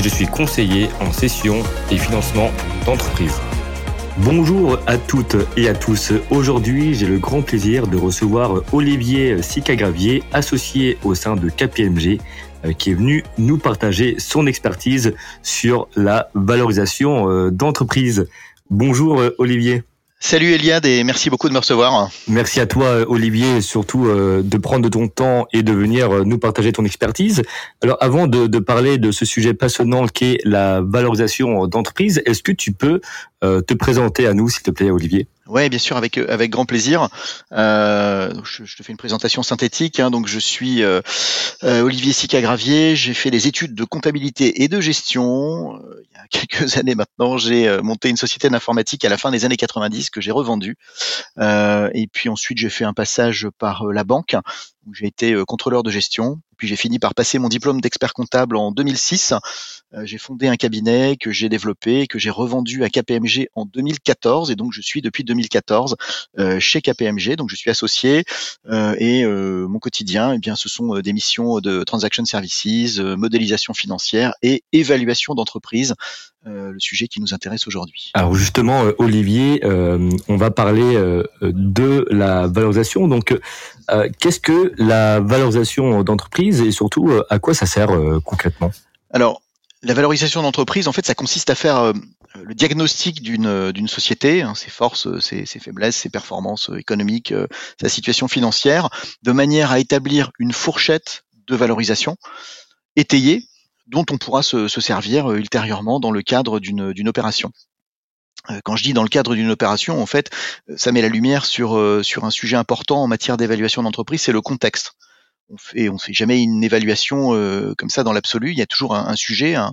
je suis conseiller en session et financement d'entreprise. Bonjour à toutes et à tous. Aujourd'hui, j'ai le grand plaisir de recevoir Olivier Sicagravier, associé au sein de KPMG, euh, qui est venu nous partager son expertise sur la valorisation euh, d'entreprise. Bonjour euh, Olivier. Salut Eliade et merci beaucoup de me recevoir. Merci à toi Olivier, surtout euh, de prendre ton temps et de venir euh, nous partager ton expertise. Alors avant de, parler de ce sujet passionnant qu'est la valorisation d'entreprise, est-ce que tu peux te présenter à nous s'il te plaît Olivier oui, bien sûr, avec avec grand plaisir. Euh, je, je, te fais une présentation synthétique. Hein, donc, je suis euh, euh, Olivier Sica-Gravier. J'ai fait des études de comptabilité et de gestion. Euh, il y a quelques années maintenant, j'ai euh, monté une société d'informatique à la fin des années 90 que j'ai revendue. et puis ensuite, j'ai fait un passage par la banque où j'ai été contrôleur de gestion. Puis j'ai fini par passer mon diplôme d'expert comptable en 2006. Euh, j'ai fondé un cabinet que j'ai développé, que j'ai revendu à KPMG en 2014, et donc je suis depuis 2014 euh, chez KPMG. Donc je suis associé euh, et mon quotidien, eh bien, ce sont des missions de transaction services, modélisation financière et évaluation d'entreprise. Le sujet qui nous intéresse aujourd'hui. Alors justement, Olivier, on va parler de la valorisation. Donc, qu'est-ce que la valorisation d'entreprise et surtout euh, à quoi ça sert euh, concrètement? Alors, la valorisation d'entreprise, en fait, ça consiste à faire euh, le diagnostic d'une d'une société, hein, ses forces, ses, ses, faiblesses, ses performances économiques, sa situation financière, de manière à établir une fourchette de valorisation étayée dont on pourra se, se servir ultérieurement dans le cadre d'une opération. Quand je dis dans le cadre d'une opération, en fait, ça met la lumière sur sur un sujet important en matière d'évaluation d'entreprise, c'est le contexte on fait on fait jamais une évaluation euh, comme ça dans l'absolu. Il y a toujours un, sujet, un,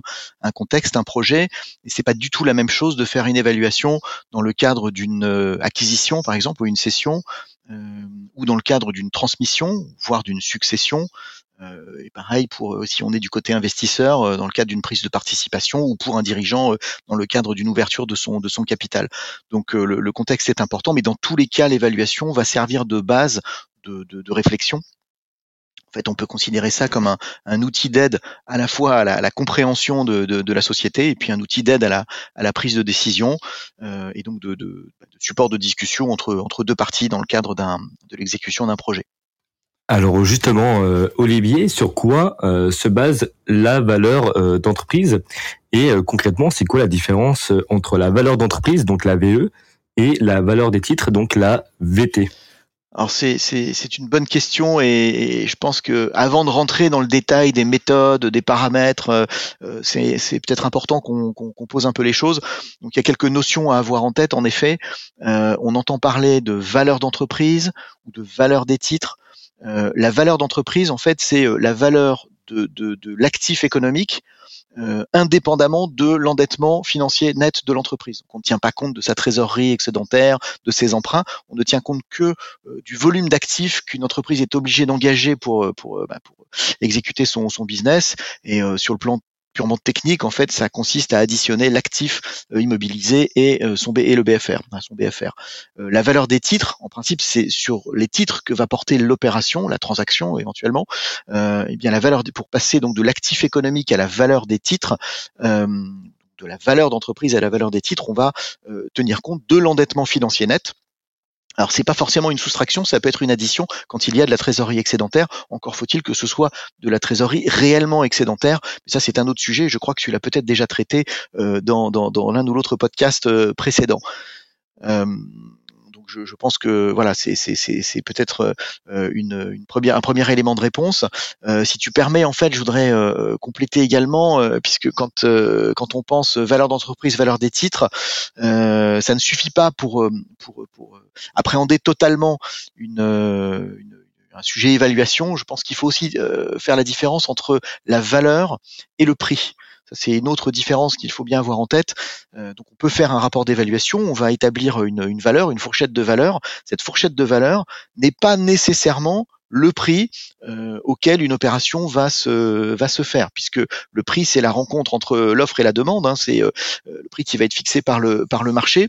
contexte, un projet, et c'est pas du tout la même chose de faire une évaluation dans le cadre d'une euh, acquisition, par exemple, ou une cession, euh, ou dans le cadre d'une transmission, voire d'une succession. Et pareil pour si on est du côté investisseur, dans le cadre d'une prise de participation, ou pour un dirigeant dans le cadre d'une ouverture de son de son capital. Donc le, contexte est important, mais dans tous les cas, l'évaluation va servir de base de, de, de réflexion fait, on peut considérer ça comme un, un outil d'aide à la fois à la, compréhension de, de, la société et puis un outil d'aide à la, à la prise de décision euh, et donc de, de, support de discussion entre, entre deux parties dans le cadre de l'exécution d'un projet. Alors justement, euh, Olivier, sur quoi euh, se base la valeur euh, d'entreprise? Et concrètement, c'est quoi la différence entre la valeur d'entreprise, donc la VE, et la valeur des titres, donc la VT alors c'est, une bonne question et, je pense que avant de rentrer dans le détail des méthodes, des paramètres, euh, c'est, peut-être important qu'on, pose un peu les choses. Donc il y a quelques notions à avoir en tête. En effet, on entend parler de valeur d'entreprise ou de valeur des titres. La valeur d'entreprise, en fait, c'est la valeur de, l'actif économique euh, indépendamment de l'endettement financier net de l'entreprise. On ne tient pas compte de sa trésorerie excédentaire, de ses emprunts, on ne tient compte que euh, du volume d'actifs qu'une entreprise est obligée d'engager pour, euh, bah, exécuter son, son business. Et sur le plan purement technique, en fait, ça consiste à additionner l'actif euh, immobilisé et euh, son B et le BFR, son BFR. Euh, la valeur des titres, en principe, c'est sur les titres que va porter l'opération, la transaction éventuellement. et eh bien la valeur pour passer donc de l'actif économique à la valeur des titres. de la valeur d'entreprise à la valeur des titres, on va tenir compte de l'endettement financier net, alors c'est pas forcément une soustraction, ça peut être une addition quand il y a de la trésorerie excédentaire. Encore faut-il que ce soit de la trésorerie réellement excédentaire. Mais ça c'est un autre sujet. Je crois que tu l'as peut-être déjà traité euh, dans, dans, l'un ou l'autre podcast euh, précédent. Euh, je, je, pense que voilà, c'est peut-être euh, une, une, première, un premier élément de réponse. Euh, si tu permets, en fait, je voudrais euh, compléter également, puisque quand quand on pense valeur d'entreprise, valeur des titres, ça ne suffit pas pour pour, pour appréhender totalement une, une un sujet évaluation, je pense qu'il faut aussi faire la différence entre la valeur et le prix. C'est une autre différence qu'il faut bien avoir en tête. donc on peut faire un rapport d'évaluation, on va établir une, une valeur, une fourchette de valeur. Cette fourchette de valeur n'est pas nécessairement le prix euh, auquel une opération va se va se faire, puisque le prix c'est la rencontre entre l'offre et la demande, hein, c'est euh, le prix qui va être fixé par le par le marché.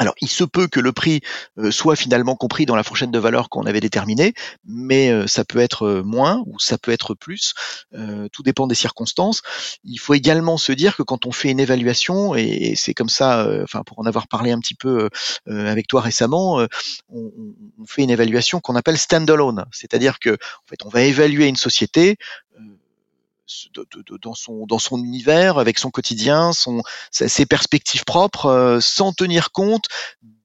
Alors, il se peut que le prix euh, soit finalement compris dans la fourchette de valeur qu'on avait déterminée, mais euh, ça peut être euh, moins ou ça peut être plus. tout dépend des circonstances. Il faut également se dire que quand on fait une évaluation, et, c'est comme ça, enfin pour en avoir parlé un petit peu avec toi récemment, on, on, fait une évaluation qu'on appelle standalone, c'est-à-dire que en fait on va évaluer une société dans son dans son univers, avec son quotidien, son ses perspectives propres, euh, sans tenir compte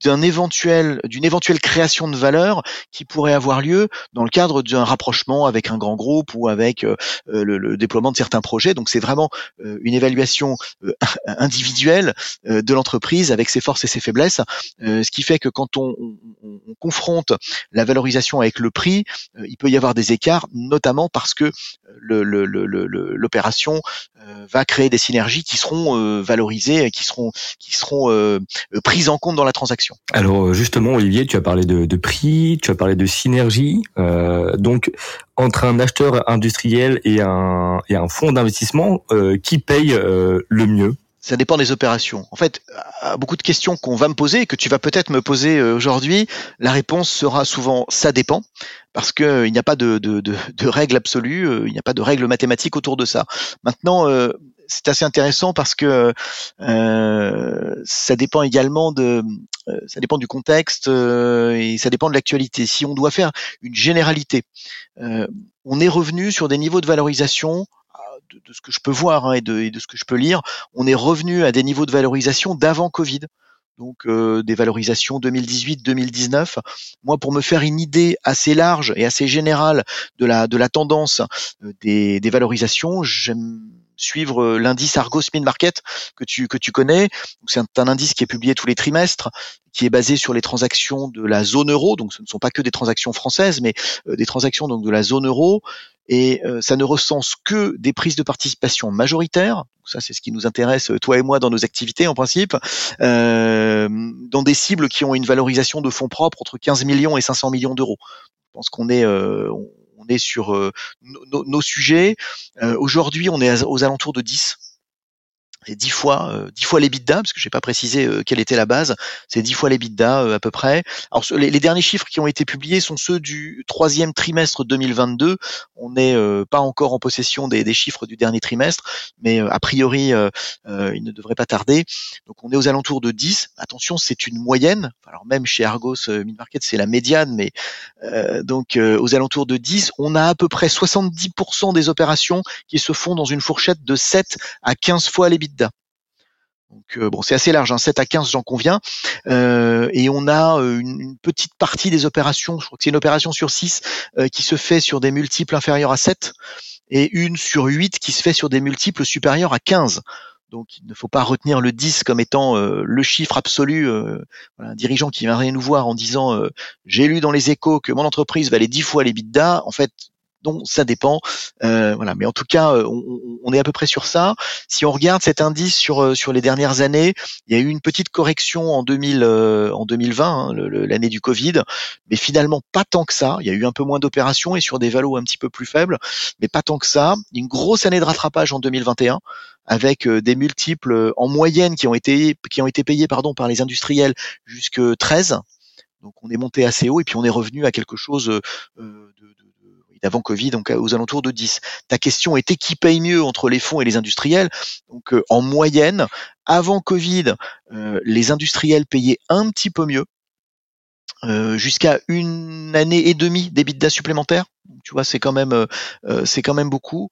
d'un éventuel d'une éventuelle création de valeur qui pourrait avoir lieu dans le cadre d'un rapprochement avec un grand groupe ou avec euh, euh, le, déploiement de certains projets. Donc c'est vraiment une évaluation individuelle de l'entreprise avec ses forces et ses faiblesses, ce qui fait que quand on, on, on confronte la valorisation avec le prix, il peut y avoir des écarts, notamment parce que le, le, le, l'opération euh, va créer des synergies qui seront euh, valorisées, qui seront qui seront euh, prises en compte dans la transaction. Alors justement, Olivier, tu as parlé de, prix, tu as parlé de synergie. donc entre un acheteur industriel et un, et un fonds d'investissement, qui paye le mieux? Ça dépend des opérations. En fait, à beaucoup de questions qu'on va me poser et que tu vas peut-être me poser aujourd'hui, la réponse sera souvent ça dépend, parce qu'il euh, n'y a pas de, de, de, règle euh, il n'y a pas de règle mathématique autour de ça. Maintenant, euh, c'est assez intéressant parce que ça dépend également de, ça dépend du contexte et ça dépend de l'actualité. Si on doit faire une généralité, on est revenu sur des niveaux de valorisation de, ce que je peux voir hein, et, de, de, ce que je peux lire, on est revenu à des niveaux de valorisation d'avant Covid. Donc euh, des valorisations 2018-2019. Moi, pour me faire une idée assez large et assez générale de la de la tendance euh, des, des valorisations, j'aime suivre euh, l'indice Argos Mid Market que tu que tu connais. C'est un, indice qui est publié tous les trimestres, qui est basé sur les transactions de la zone euro. Donc ce ne sont pas que des transactions françaises, mais des transactions donc de la zone euro et euh, ça ne recense que des prises de participation majoritaires. Ça, c'est ce qui nous intéresse, toi et moi, dans nos activités en principe, euh, dans des cibles qui ont une valorisation de fonds propres entre 15 millions et 500 millions d'euros. Je pense qu'on est euh, on est sur euh, nos sujets. Aujourd'hui, on est aux alentours de 10 c'est 10 fois, euh, 10 fois les l'EBITDA, parce que je n'ai pas précisé euh, quelle était la base, c'est 10 fois les l'EBITDA euh, à peu près. Alors les, derniers chiffres qui ont été publiés sont ceux du troisième trimestre 2022. On n'est euh, pas encore en possession des, chiffres du dernier trimestre, mais a priori, il ne devrait pas tarder. Donc on est aux alentours de 10. Attention, c'est une moyenne. Alors même chez Argos Mid Market, c'est la médiane, mais donc aux alentours de 10, on a à peu près 70% des opérations qui se font dans une fourchette de 7 à 15 fois les Donc euh, bon, c'est assez large, hein, 7 à 15, j'en conviens. Euh, et on a euh, une, petite partie des opérations, je crois que c'est une opération sur 6 qui se fait sur des multiples inférieurs à 7 et une sur 8 qui se fait sur des multiples supérieurs à 15. Donc il ne faut pas retenir le 10 comme étant le chiffre absolu. un dirigeant qui viendrait nous voir en disant j'ai lu dans les échos que mon entreprise valait 10 fois les bidas. En fait, ça dépend. Euh, voilà, mais en tout cas, euh, on, est à peu près sur ça. Si on regarde cet indice sur euh, sur les dernières années, il y a eu une petite correction en 2000 en 2020, hein, l'année du Covid, mais finalement pas tant que ça. Il y a eu un peu moins d'opérations et sur des valos un petit peu plus faibles, mais pas tant que ça. Une grosse année de rattrapage en 2021 avec des multiples en moyenne qui ont été qui ont été payés pardon par les industriels jusque 13 donc on est monté assez haut et puis on est revenu à quelque chose de, d'avant Covid, donc aux alentours de 10. Ta question était qui paye mieux entre les fonds et les industriels Donc euh, en moyenne, avant Covid, euh, les industriels payaient un petit peu mieux, euh, jusqu'à une année et demie d'EBITDA supplémentaires. Tu vois, c'est quand même c'est quand même beaucoup.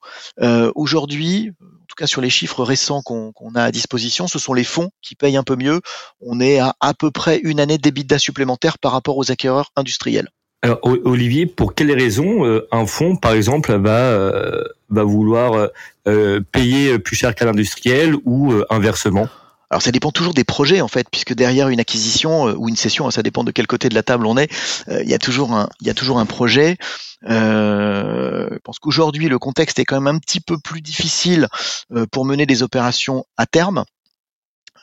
Aujourd'hui, en tout cas sur les chiffres récents qu'on a à disposition, ce sont les fonds qui payent un peu mieux. On est à à peu près une année d'EBITDA supplémentaire par rapport aux acquéreurs industriels. Alors Olivier, pour quelles raisons euh, un fonds, par exemple, va euh, va vouloir euh, payer plus cher qu'un industriel ou inversement? Alors ça dépend toujours des projets en fait, puisque derrière une acquisition ou une cession, ça dépend de quel côté de la table on est, il y a toujours un, il y a toujours un projet. je pense qu'aujourd'hui le contexte est quand même un petit peu plus difficile pour mener des opérations à terme.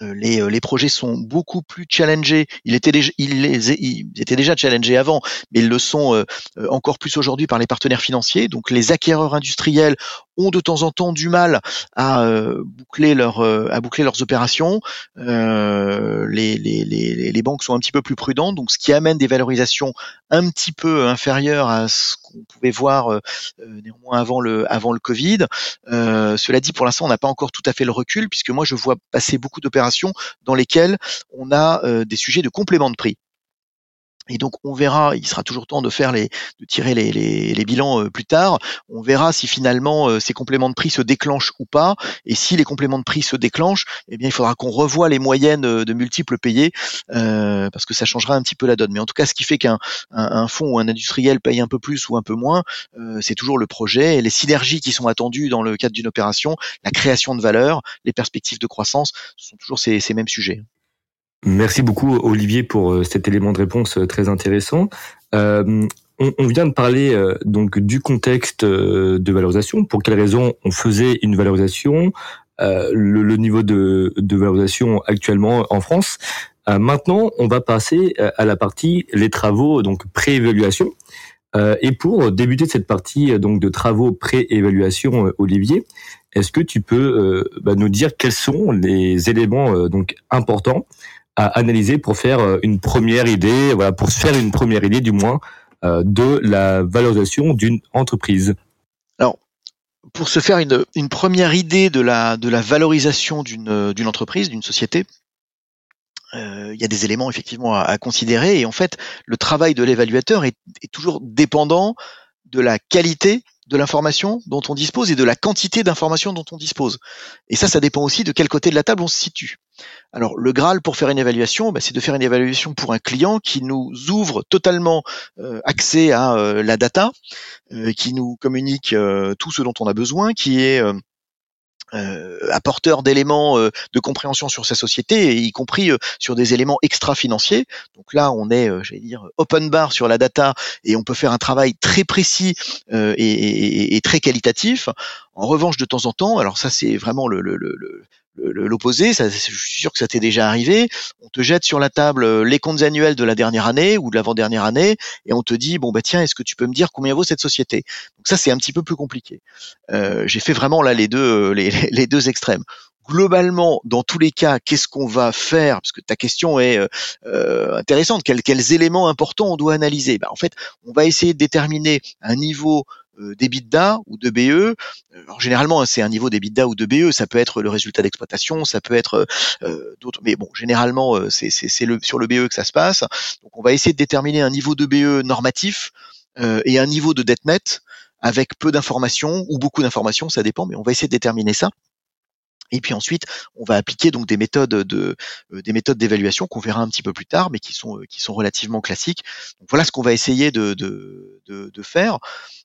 Euh, les, euh, les, projets sont beaucoup plus challengés. Ils étaient déjà, challengés avant, mais ils le sont euh, encore plus aujourd'hui par les partenaires financiers. Donc les acquéreurs industriels ont de temps en temps du mal à boucler leurs opérations. les, banques sont un petit peu plus prudentes, donc ce qui amène des valorisations un petit peu inférieures à ce qu'on pouvait voir néanmoins avant le avant le Covid. cela dit, pour l'instant, on n'a pas encore tout à fait le recul, puisque moi je vois passer beaucoup d'opérations dans lesquelles on a euh, des sujets de complément de prix. Et donc on verra, il sera toujours temps de faire les, de tirer les, bilans euh, plus tard. On verra si finalement euh, ces compléments de prix se déclenchent ou pas. Et si les compléments de prix se déclenchent, eh bien il faudra qu'on revoie les moyennes euh, de multiples payés parce que ça changera un petit peu la donne. Mais en tout cas, ce qui fait qu'un un, fonds ou un industriel paye un peu plus ou un peu moins, c'est toujours le projet et les synergies qui sont attendues dans le cadre d'une opération, la création de valeur, les perspectives de croissance, ce sont toujours ces mêmes sujets. Merci beaucoup Olivier pour euh, cet élément de réponse euh, très intéressant. Euh, on, vient de parler donc du contexte de valorisation. Pour quelles raisons on faisait une valorisation, le, niveau de, valorisation actuellement en France? maintenant, on va passer à la partie les travaux donc pré-évaluation. et pour débuter cette partie donc de travaux pré-évaluation, Olivier, est-ce que tu peux bah, nous dire quels sont les éléments donc importants à analyser pour faire euh, une première idée, voilà, pour se faire une première idée du moins euh, de la valorisation d'une entreprise. Alors, pour se faire une, première idée de la, valorisation d'une, d'une entreprise, d'une société, euh, il y a des éléments effectivement à, considérer et en fait le travail de l'évaluateur est, toujours dépendant de la qualité de l'information dont on dispose et de la quantité d'informations dont on dispose. Et ça, ça dépend aussi de quel côté de la table on se situe. Alors, le Graal pour faire une évaluation, bah, c'est de faire une évaluation pour un client qui nous ouvre totalement euh, accès à euh, la data, euh, qui nous communique tout ce dont on a besoin, qui est euh, apporteur d'éléments euh, de compréhension sur sa société, y compris euh, sur des éléments extra-financiers. Donc là, on est, j'allais dire, open bar sur la data et on peut faire un travail très précis et, et, très qualitatif. En revanche, de temps en temps, alors ça c'est vraiment le l'opposé, je suis sûr que ça t'est déjà arrivé, on te jette sur la table euh, les comptes annuels de la dernière année ou de l'avant-dernière année et on te dit bon bah tiens est-ce que tu peux me dire combien vaut cette société? Donc ça c'est un petit peu plus compliqué. Euh, j'ai fait vraiment là les deux euh, les, deux extrêmes. Globalement, dans tous les cas, qu'est-ce qu'on va faire? Parce que ta question est intéressante. Quels, éléments importants on doit analyser? Ben, En fait, on va essayer de déterminer un niveau d'EBITDA ou de BE. Euh, généralement, c'est un niveau d'EBITDA ou de BE. Ça peut être le résultat d'exploitation, ça peut être euh, d'autres. Mais bon, généralement, c'est le, sur le BE que ça se passe. Donc, on va essayer de déterminer un niveau de BE normatif et un niveau de dette net avec peu d'informations ou beaucoup d'informations, ça dépend, mais on va essayer de déterminer ça. Et puis ensuite, on va appliquer donc des méthodes de des méthodes d'évaluation qu'on verra un petit peu plus tard, mais qui sont qui sont relativement classiques. Donc voilà ce qu'on va essayer de de, de, de faire.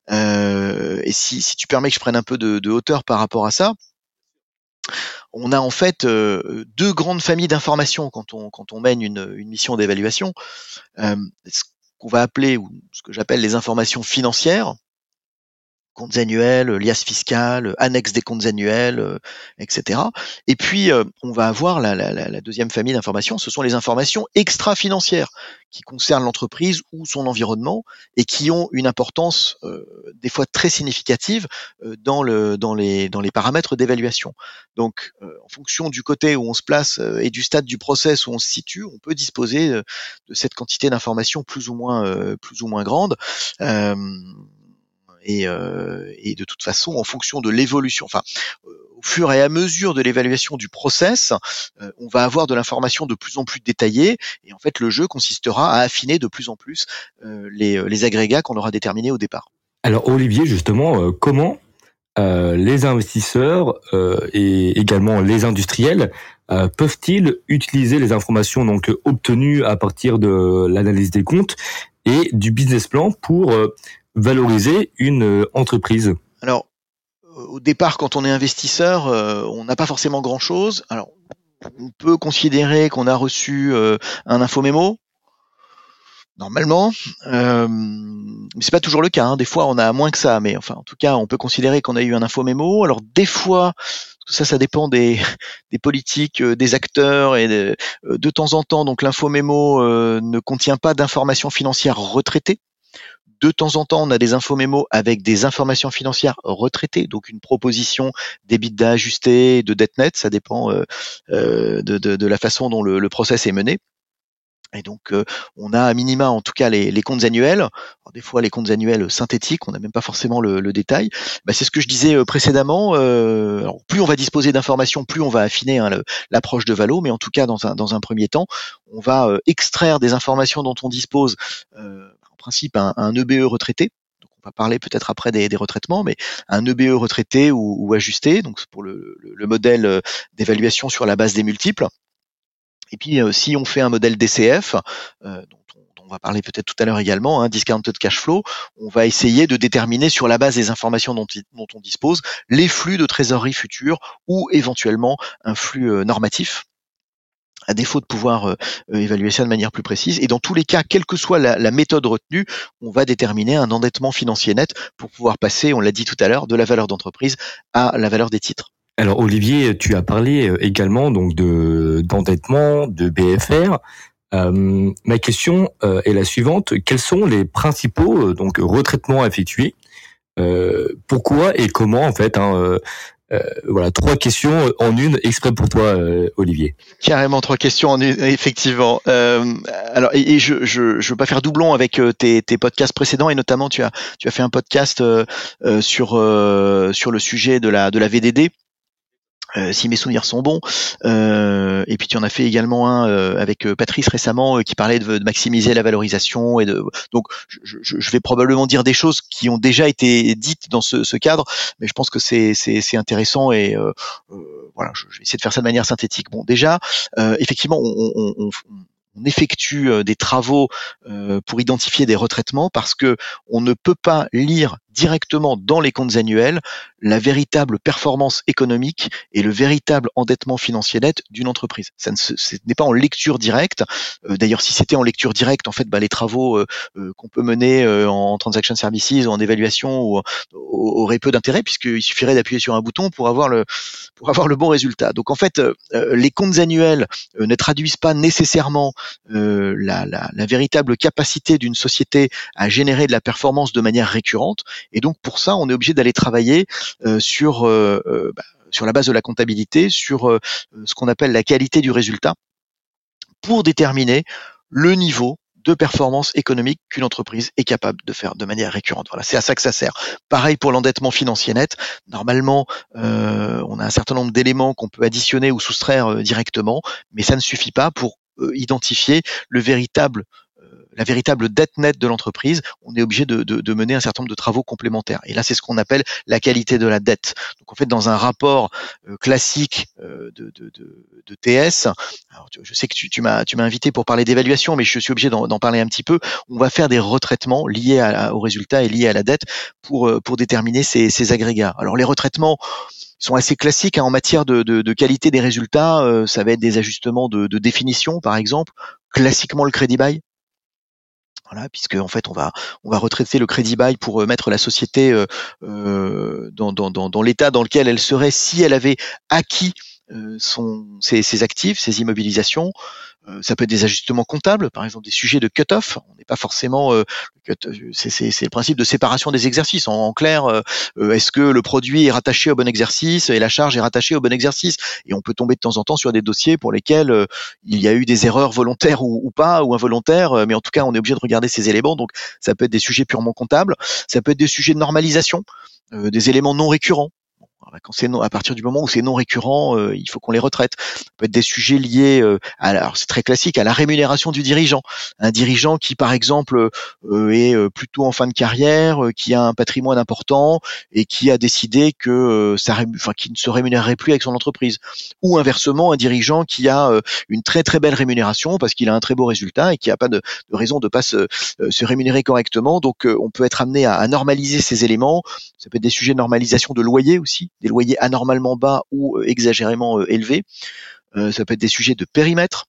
Euh, et si, si, tu permets que je prenne un peu de, de hauteur par rapport à ça, on a en fait euh, deux grandes familles d'informations quand on, quand on mène une, une mission d'évaluation. Euh, ce qu'on va appeler, ou ce que j'appelle les informations financières, comptes annuels, liasses fiscales, annexes des comptes annuels, euh, etc. Et puis, euh, on va avoir la, la, la deuxième famille d'informations, ce sont les informations extra-financières qui concernent l'entreprise ou son environnement et qui ont une importance euh, des fois très significative dans, le, dans, les, dans les paramètres d'évaluation. Donc, en fonction du côté où on se place et du stade du process où on se situe, on peut disposer de cette quantité d'informations plus ou moins plus ou moins grande. Euh, et, de toute façon, en fonction de l'évolution, enfin, euh, au fur et à mesure de l'évaluation du process, euh, on va avoir de l'information de plus en plus détaillée, et en fait, le jeu consistera à affiner de plus en plus les, agrégats qu'on aura déterminés au départ. Alors, Olivier, justement, comment les investisseurs et également les industriels peuvent-ils utiliser les informations donc obtenues à partir de l'analyse des comptes et du business plan pour valoriser une euh, entreprise Alors, au départ, quand on est investisseur, euh, on n'a pas forcément grand-chose. Alors, on peut considérer qu'on a reçu un infomémo, Normalement, euh, c'est pas toujours le cas. Hein. Des fois, on a moins que ça, mais enfin, en tout cas, on peut considérer qu'on a eu un infomémo. Alors, des fois, ça, ça dépend des, des politiques, euh, des acteurs et de, euh, de temps en temps. Donc, l'infomémo euh, ne contient pas d'informations financières retraitées. De temps en temps, on a des infomémos avec des informations financières retraitées, donc une proposition d'EBITDA ajusté, de dette nette, ça dépend euh, de, de, la façon dont le, le process est mené. Et donc, euh, on a à minima, en tout cas, les, comptes annuels. des fois, les comptes annuels synthétiques, on n'a même pas forcément le, détail. Bah, c'est ce que je disais euh, précédemment. Euh, plus on va disposer d'informations, plus on va affiner hein, l'approche de Valo. Mais en tout cas, dans un, premier temps, on va extraire des informations dont on dispose, principe, un, EBE retraité, Donc, on va parler peut-être après des, retraitements, mais un EBE retraité ou, ajusté, donc pour le, le modèle d'évaluation sur la base des multiples. Et puis, euh, si on fait un modèle DCF, euh, dont on va parler peut-être tout à l'heure également, hein, discounted cash flow, on va essayer de déterminer sur la base des informations dont, on dispose les flux de trésorerie futurs ou éventuellement un flux euh, normatif à défaut de pouvoir évaluer ça de manière plus précise. Et dans tous les cas, quelle que soit la, la, méthode retenue, on va déterminer un endettement financier net pour pouvoir passer, on l'a dit tout à l'heure, de la valeur d'entreprise à la valeur des titres. Alors Olivier, tu as parlé euh, également donc de d'endettement, de BFR. Euh, ma question euh, est la suivante quels sont les principaux donc retraitements effectués Pourquoi et comment en fait hein, voilà, trois questions en une exprès pour toi, Olivier. Carrément trois questions en une, effectivement. alors, et, je, je, je veux pas faire doublon avec tes, tes podcasts précédents et notamment tu as tu as fait un podcast sur sur le sujet de la de la VDD euh, si mes souvenirs sont bons. Euh, et puis tu en as fait également un euh, avec Patrice récemment qui parlait de, maximiser la valorisation et de donc je, je, vais probablement dire des choses qui ont déjà été dites dans ce, ce cadre, mais je pense que c'est c'est intéressant et voilà, je, vais essayer de faire ça de manière synthétique. Bon, déjà, effectivement, on, on, on on effectue des travaux pour identifier des retraitements parce que on ne peut pas lire directement dans les comptes annuels la véritable performance économique et le véritable endettement financier net d'une entreprise. Ça ne n'est pas en lecture directe. Euh, d'ailleurs, si c'était en lecture directe, en fait, bah, les travaux euh, euh, qu'on peut mener en transaction services ou en évaluation auraient peu d'intérêt puisqu'il suffirait d'appuyer sur un bouton pour avoir le pour avoir le bon résultat. Donc en fait, les comptes annuels ne traduisent pas nécessairement la, la, la véritable capacité d'une société à générer de la performance de manière récurrente et donc pour ça, on est obligé d'aller travailler euh, sur euh, euh, bah, sur la base de la comptabilité, sur ce qu'on appelle la qualité du résultat, pour déterminer le niveau de performance économique qu'une entreprise est capable de faire de manière récurrente. Voilà, c'est à ça que ça sert. Pareil pour l'endettement financier net. Normalement, on a un certain nombre d'éléments qu'on peut additionner ou soustraire directement, mais ça ne suffit pas pour identifier le véritable la véritable dette nette de l'entreprise, on est obligé de, de, de, mener un certain nombre de travaux complémentaires. Et là, c'est ce qu'on appelle la qualité de la dette. Donc en fait, dans un rapport euh, classique euh, de, de, TS, alors, je sais que tu, tu m'as invité pour parler d'évaluation, mais je suis obligé d'en parler un petit peu. On va faire des retraitements liés à, aux résultats et liés à la dette pour, euh, pour déterminer ces, ces agrégats. Alors les retraitements sont assez classiques hein, en matière de, de, de, qualité des résultats. ça va être des ajustements de, de définition, par exemple. Classiquement, le crédit bail. Voilà, puisque en fait on va on va retraiter le crédit bail pour euh, mettre la société euh, euh, dans, dans, dans, dans l'état dans lequel elle serait si elle avait acquis son, ses, ses, actifs, ses immobilisations, euh, ça peut être des ajustements comptables, par exemple des sujets de cut-off. On n'est pas forcément, euh, c'est le principe de séparation des exercices. En, clair, euh, est-ce que le produit est rattaché au bon exercice et la charge est rattachée au bon exercice? Et on peut tomber de temps en temps sur des dossiers pour lesquels il y a eu des erreurs volontaires ou, ou, pas, ou involontaires, mais en tout cas, on est obligé de regarder ces éléments. Donc, ça peut être des sujets purement comptables, ça peut être des sujets de normalisation. des éléments non récurrents. Quand c'est à partir du moment où c'est non récurrent, euh, il faut qu'on les retraite. Ça peut être des sujets liés, euh, à, alors c'est très classique, à la rémunération du dirigeant. Un dirigeant qui, par exemple, euh, est plutôt en fin de carrière, qui a un patrimoine important et qui a décidé que ça, enfin, qui ne se rémunérerait plus avec son entreprise. Ou inversement, un dirigeant qui a une très très belle rémunération parce qu'il a un très beau résultat et qui n'a pas de, de, raison de pas se, se rémunérer correctement. Donc, on peut être amené à, à normaliser ces éléments. Ça peut être des sujets de normalisation de loyer aussi des loyers anormalement bas ou euh, exagérément euh, élevés. ça peut être des sujets de périmètre.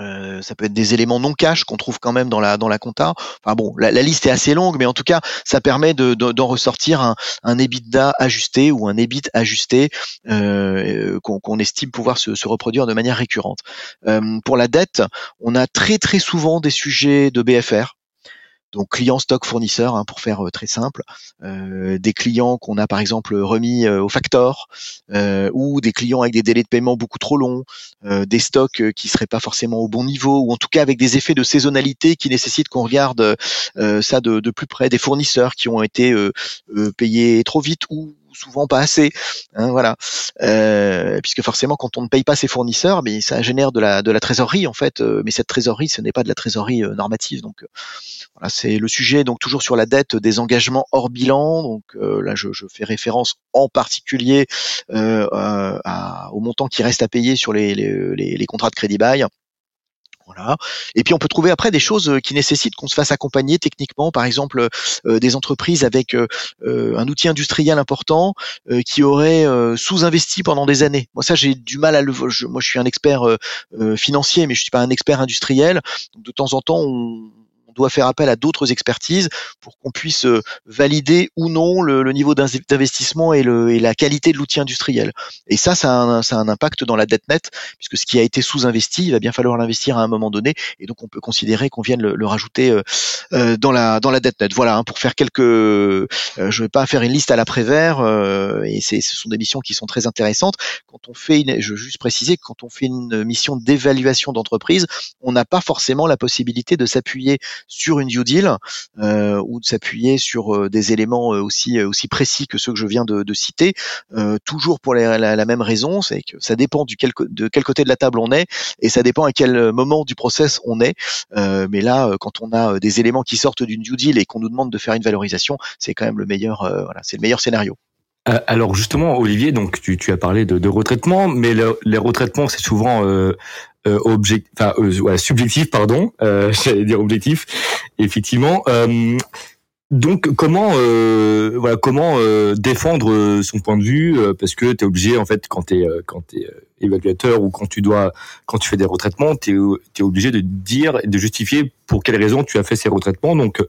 Euh, ça peut être des éléments non cash qu'on trouve quand même dans la dans la compta. Enfin bon, la, liste est assez longue, mais en tout cas, ça permet d'en de, ressortir un, un EBITDA ajusté ou un EBIT ajusté euh, qu'on estime pouvoir se, reproduire de manière récurrente. Euh, pour la dette, on a très très souvent des sujets de BFR. Donc client, stock, fournisseur, hein, pour faire euh, très simple. Euh, des clients qu'on a par exemple remis euh, au factor, ou des clients avec des délais de paiement beaucoup trop longs, des stocks qui seraient pas forcément au bon niveau, ou en tout cas avec des effets de saisonnalité qui nécessitent qu'on regarde ça de, de, plus près, des fournisseurs qui ont été payés trop vite ou souvent pas assez. Hein, voilà, euh, puisque forcément, quand on ne paye pas ses fournisseurs, mais ça génère de la de la trésorerie en fait. Euh, mais cette trésorerie, ce n'est pas de la trésorerie euh, normative. Donc voilà, c'est le sujet. Donc toujours sur la dette des engagements hors bilan. Donc là, je, fais référence en particulier à, au montant qui reste à payer sur les, les, les contrats de crédit bail. Voilà. Et puis on peut trouver après des choses euh, qui nécessitent qu'on se fasse accompagner techniquement, par exemple euh, des entreprises avec euh, un outil industriel important qui aurait sous-investi pendant des années. Moi ça j'ai du mal à le. Je, moi je suis un expert financier, mais je suis pas un expert industriel. De temps en temps on, doit faire appel à d'autres expertises pour qu'on puisse euh, valider ou non le, niveau d'investissement et, la qualité de l'outil industriel. Et ça, ça a, un, impact dans la dette nette, puisque ce qui a été sous-investi, il va bien falloir l'investir à un moment donné, et donc on peut considérer qu'on vienne le, le rajouter euh, euh, dans la dans la dette nette. Voilà, hein, pour faire quelques, je ne vais pas faire une liste à l'après-vert, et ce sont des missions qui sont très intéressantes. Quand on fait, une, je veux juste préciser, quand on fait une mission d'évaluation d'entreprise, on n'a pas forcément la possibilité de s'appuyer sur une due deal euh, ou de s'appuyer sur euh, des éléments euh, aussi aussi précis que ceux que je viens de, de citer, toujours pour la, la, même raison, c'est que ça dépend du quel, de quel côté de la table on est et ça dépend à quel moment du process on est. mais là, quand on a des éléments qui sortent d'une due deal et qu'on nous demande de faire une valorisation, c'est quand même le meilleur, voilà, c'est le meilleur scénario. Alors justement, Olivier, donc tu, tu as parlé de, de retraitement, mais les retraitements, c'est souvent euh, euh, enfin, euh, subjectif, pardon, euh, j'allais dire objectif, effectivement. donc comment voilà comment défendre son point de vue parce que tu es obligé en fait quand tu es quand tu évaluateur ou quand tu dois quand tu fais des retraitements, tu es, obligé de dire et de justifier pour quelles raisons tu as fait ces retraitements. Donc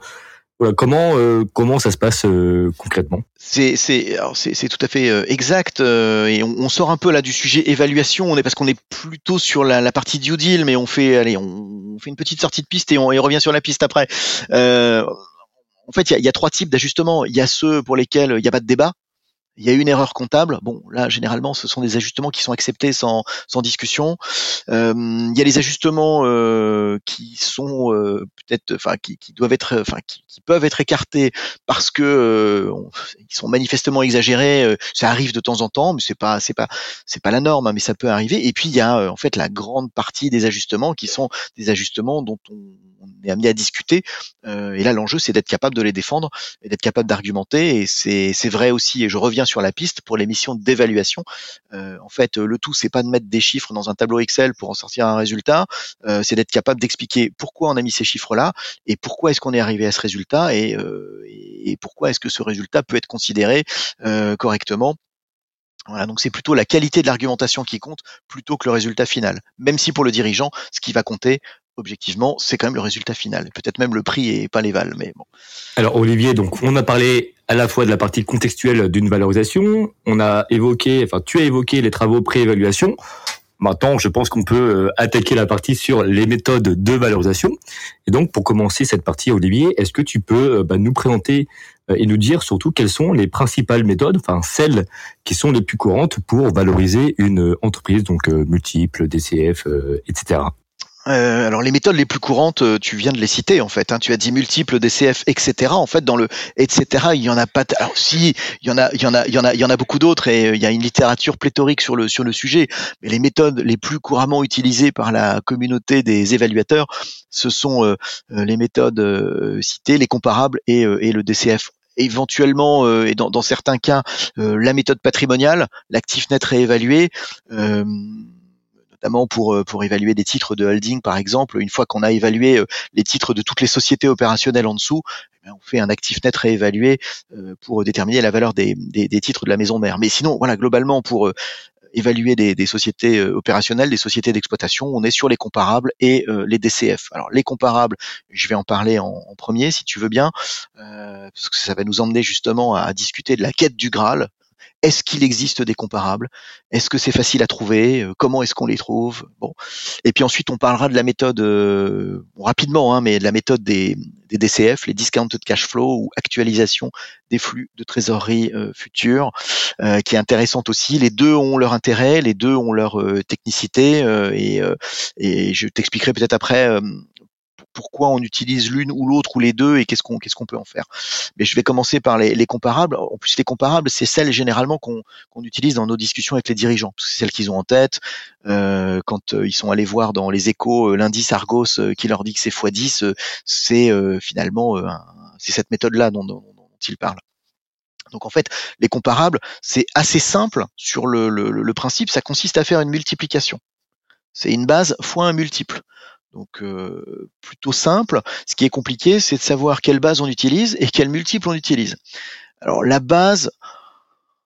comment euh, comment ça se passe euh, concrètement? C'est c'est c'est tout à fait euh, exact et on, sort un peu là du sujet évaluation. On est parce qu'on est plutôt sur la, la, partie due deal, mais on fait allez on, fait une petite sortie de piste et on, et revient sur la piste après. en fait, il y a, y a, trois types d'ajustements. Il y a ceux pour lesquels il n'y a pas de débat, il y a une erreur comptable. Bon, là, généralement, ce sont des ajustements qui sont acceptés sans, sans discussion. Euh, il y a les ajustements euh, qui sont euh, peut-être, enfin, qui, qui, doivent être, enfin, qui, qui, peuvent être écartés parce que euh, ils sont manifestement exagérés. Euh, ça arrive de temps en temps, mais c'est pas, c'est pas, c'est pas la norme, hein, mais ça peut arriver. Et puis il y a en fait la grande partie des ajustements qui sont des ajustements dont on on est amené à discuter. Euh, et là, l'enjeu, c'est d'être capable de les défendre et d'être capable d'argumenter. Et c'est vrai aussi, et je reviens sur la piste pour les missions d'évaluation. Euh, en fait, le tout, c'est pas de mettre des chiffres dans un tableau Excel pour en sortir un résultat. Euh, c'est d'être capable d'expliquer pourquoi on a mis ces chiffres-là et pourquoi est-ce qu'on est arrivé à ce résultat et, et pourquoi est-ce que ce résultat peut être considéré correctement voilà, donc c'est plutôt la qualité de l'argumentation qui compte plutôt que le résultat final. Même si pour le dirigeant, ce qui va compter, objectivement, c'est quand même le résultat final. Peut-être même le prix et pas les vals, mais bon. Alors Olivier, donc on a parlé à la fois de la partie contextuelle d'une valorisation, on a évoqué, enfin tu as évoqué les travaux pré-évaluation. Maintenant, je pense qu'on peut euh, attaquer la partie sur les méthodes de valorisation. Et donc, pour commencer cette partie, Olivier, est-ce que tu peux euh, bah, nous présenter euh, et nous dire surtout quelles sont les principales méthodes, enfin celles qui sont les plus courantes pour valoriser une entreprise, donc multiple, DCF, etc. Euh, alors les méthodes les plus courantes, euh, tu viens de les citer en fait. Hein, tu as dit multiples DCF, etc. En fait, dans le etc. Il y en a pas. Alors si, il y en a, il y en a, il y en a, il y en a beaucoup d'autres et euh, il y a une littérature pléthorique sur le sur le sujet. Mais les méthodes les plus couramment utilisées par la communauté des évaluateurs, ce sont les méthodes citées, les comparables et, et le DCF éventuellement et dans, dans, certains cas la méthode patrimoniale, l'actif net réévalué notamment pour euh, pour évaluer des titres de holding par exemple. Une fois qu'on a évalué euh, les titres de toutes les sociétés opérationnelles en dessous, eh on fait un actif net réévalué euh, pour déterminer la valeur des, des, des, titres de la maison mère. Mais sinon, voilà, globalement pour évaluer des, sociétés opérationnelles, des sociétés d'exploitation. On est sur les comparables et les DCF. Alors les comparables, je vais en parler en, premier si tu veux bien, parce que ça va nous emmener justement à discuter de la quête du Graal, est-ce qu'il existe des comparables? Est-ce que c'est facile à trouver? Euh, Comment est-ce qu'on les trouve? Bon. Et puis ensuite, on parlera de la méthode euh, rapidement, hein, mais de la méthode des, DCF, les discounted cash flow ou actualisation des flux de trésorerie euh, futurs, qui est intéressante aussi. Les deux ont leur intérêt, les deux ont leur technicité, et je t'expliquerai peut-être après pourquoi on utilise l'une ou l'autre ou les deux et qu'est-ce qu'on peut en faire. Mais je vais commencer par les, comparables. En plus, les comparables, c'est celles généralement qu'on utilise dans nos discussions avec les dirigeants, c'est celles qu'ils ont en tête. Euh, quand euh, ils sont allés voir dans les échos euh, l'indice Argos qui leur dit que c'est x10, c'est finalement c'est cette méthode-là dont, dont, dont ils parlent. Donc en fait, les comparables, c'est assez simple sur le, le, le, principe, ça consiste à faire une multiplication. C'est une base fois un multiple. Donc euh, plutôt simple. Ce qui est compliqué, c'est de savoir quelle base on utilise et quel multiple on utilise. Alors la base,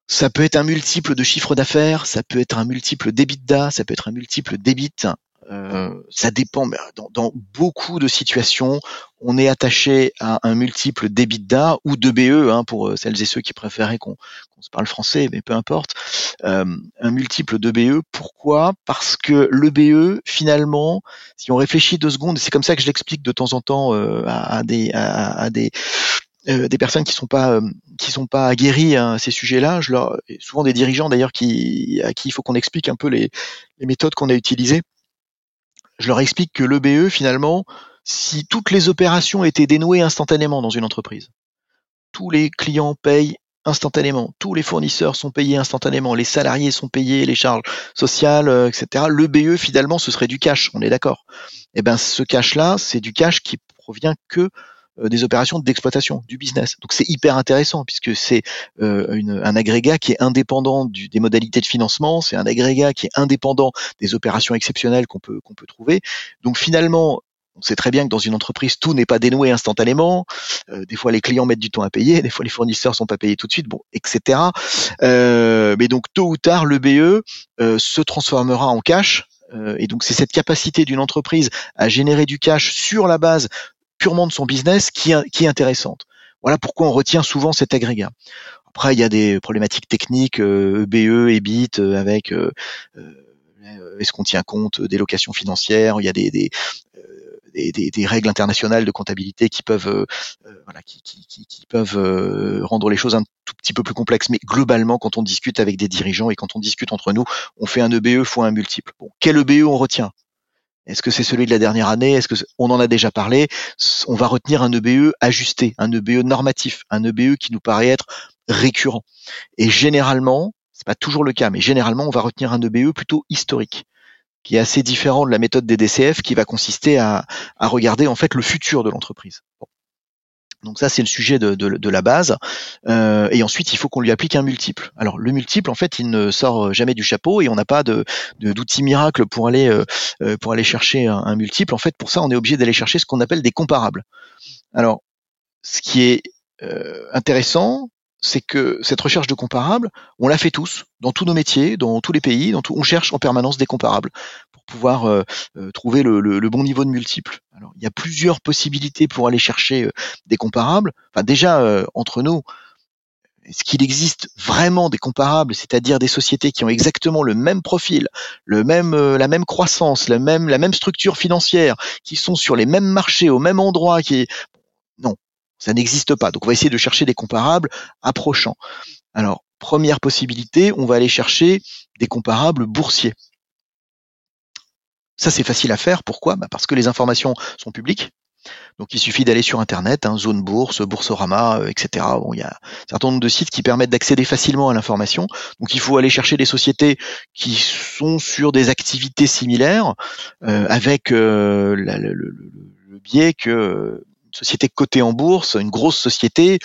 ça peut être un multiple de chiffre d'affaires, ça peut être un multiple d'EBITDA, ça peut être un multiple d'EBIT, euh, ça dépend, mais dans, dans, beaucoup de situations, on est attaché à un multiple d'EBITDA ou de BE, hein, pour euh, celles et ceux qui préféraient qu'on se parle français, mais peu importe. Euh, un multiple de BE, pourquoi? Parce que le BE, finalement, si on réfléchit deux secondes, c'est comme ça que je l'explique de temps en temps euh, à, des, à, des euh, des personnes qui sont pas qui sont pas aguerries à ces sujets-là, je souvent des dirigeants d'ailleurs qui à qui il faut qu'on explique un peu les, les méthodes qu'on a utilisées je leur explique que l'EBE, finalement, si toutes les opérations étaient dénouées instantanément dans une entreprise, tous les clients payent instantanément, tous les fournisseurs sont payés instantanément, les salariés sont payés, les charges sociales, euh, etc. L'EBE, finalement, ce serait du cash, on est d'accord. Eh ben, ce cash-là, c'est du cash qui provient que des opérations d'exploitation, du business. Donc c'est hyper intéressant puisque c'est euh, un agrégat qui est indépendant du, des modalités de financement, c'est un agrégat qui est indépendant des opérations exceptionnelles qu'on peut qu'on peut trouver. Donc finalement, on sait très bien que dans une entreprise, tout n'est pas dénoué instantanément. Euh, des fois, les clients mettent du temps à payer, des fois, les fournisseurs sont pas payés tout de suite, bon, etc. Euh, mais donc, tôt ou tard, le BE euh, se transformera en cash. et donc, c'est cette capacité d'une entreprise à générer du cash sur la base purement de son business qui, est intéressante. Voilà pourquoi on retient souvent cet agrégat. Après, il y a des problématiques techniques, euh, EBE, EBIT, euh, avec euh, est-ce qu'on tient compte des locations financières, il y a des, règles internationales de comptabilité qui peuvent, rendre les choses un tout petit peu plus complexes. Mais globalement, quand on discute avec des dirigeants et quand on discute entre nous, on fait un EBE fois un multiple. Bon, quel EBE on retient? Est-ce que c'est celui de la dernière année? Est-ce que on en a déjà parlé On va retenir un EBE ajusté, un EBE normatif, un EBE qui nous paraît être récurrent. Et généralement, c'est pas toujours le cas, mais généralement, on va retenir un EBE plutôt historique, qui est assez différent de la méthode des DCF, qui va consister à, à regarder en fait le futur de l'entreprise. Donc ça, c'est le sujet de, la base. Euh, et ensuite, il faut qu'on lui applique un multiple. Alors le multiple, en fait, il ne sort jamais du chapeau et on n'a pas de d'outil miracle pour aller euh, euh, pour aller chercher un, multiple. En fait, pour ça, on est obligé d'aller chercher ce qu'on appelle des comparables. Alors, ce qui est intéressant, c'est que cette recherche de comparables, on la fait tous, dans tous nos métiers, dans tous les pays, dans tout, on cherche en permanence des comparables pouvoir euh, euh, trouver le, bon niveau de multiple. Alors, il y a plusieurs possibilités pour aller chercher euh, des comparables. Enfin, déjà, entre nous, est-ce qu'il existe vraiment des comparables, c'est-à-dire des sociétés qui ont exactement le même profil, le même, la même croissance, la même, la même structure financière, qui sont sur les mêmes marchés, au même endroit, qui non, ça n'existe pas. Donc on va essayer de chercher des comparables approchants. Alors, première possibilité, on va aller chercher des comparables boursiers. Ça, c'est facile à faire. Pourquoi? Bah, Parce que les informations sont publiques. Donc il suffit d'aller sur Internet, hein, Zone Bourse, Boursorama, euh, etc. Bon, il y a un certain nombre de sites qui permettent d'accéder facilement à l'information. Donc il faut aller chercher des sociétés qui sont sur des activités similaires, euh, avec euh, le, biais que société cotée en bourse, une grosse société,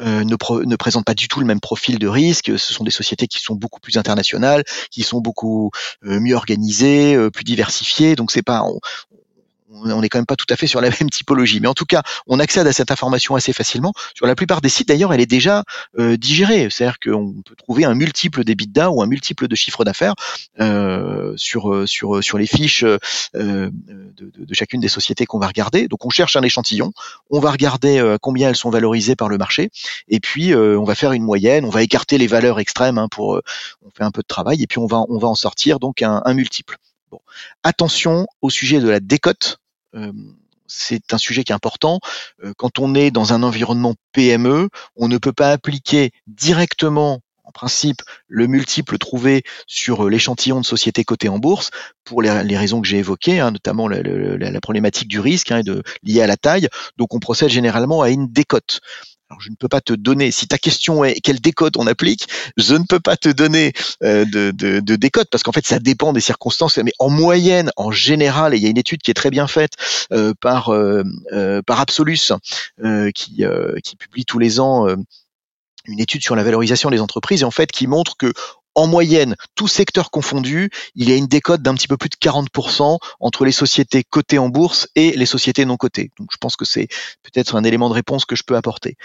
euh, ne, ne présente pas du tout le même profil de risque. Ce sont des sociétés qui sont beaucoup plus internationales, qui sont beaucoup euh, mieux organisées, euh, plus diversifiées. Donc c'est pas, on on n'est quand même pas tout à fait sur la même typologie. Mais en tout cas, on accède à cette information assez facilement. Sur la plupart des sites, d'ailleurs, elle est déjà euh, digérée. C'est-à-dire qu'on peut trouver un multiple d'EBITDA ou un multiple de chiffre d'affaires euh, sur, euh, sur, sur les fiches de, chacune des sociétés qu'on va regarder. Donc on cherche un échantillon, on va regarder combien elles sont valorisées par le marché, et puis on va faire une moyenne, on va écarter les valeurs extrêmes hein, pour on fait un peu de travail, et puis on va on va en sortir donc un multiple. Bon. Attention au sujet de la décote. Euh, c'est un sujet qui est important. Euh, quand on est dans un environnement PME, on ne peut pas appliquer directement en principe le multiple trouvé sur euh, l'échantillon de sociétés cotées en bourse pour les, raisons que j'ai évoquées, hein, notamment la, problématique du risque hein, liée à la taille. Donc on procède généralement à une décote. Alors, je ne peux pas te donner, si ta question est quelle décote on applique, je ne peux pas te donner euh, de, de, de, décote parce qu'en fait, ça dépend des circonstances. Mais en moyenne, en général, et il y a une étude qui est très bien faite euh, par, euh, par Absolus qui, qui publie tous les ans une étude sur la valorisation des entreprises et en fait qui montre que en moyenne, tout secteur confondu, il y a une décote d'un petit peu plus de 40% entre les sociétés cotées en bourse et les sociétés non cotées. Donc je pense que c'est peut-être un élément de réponse que je peux apporter.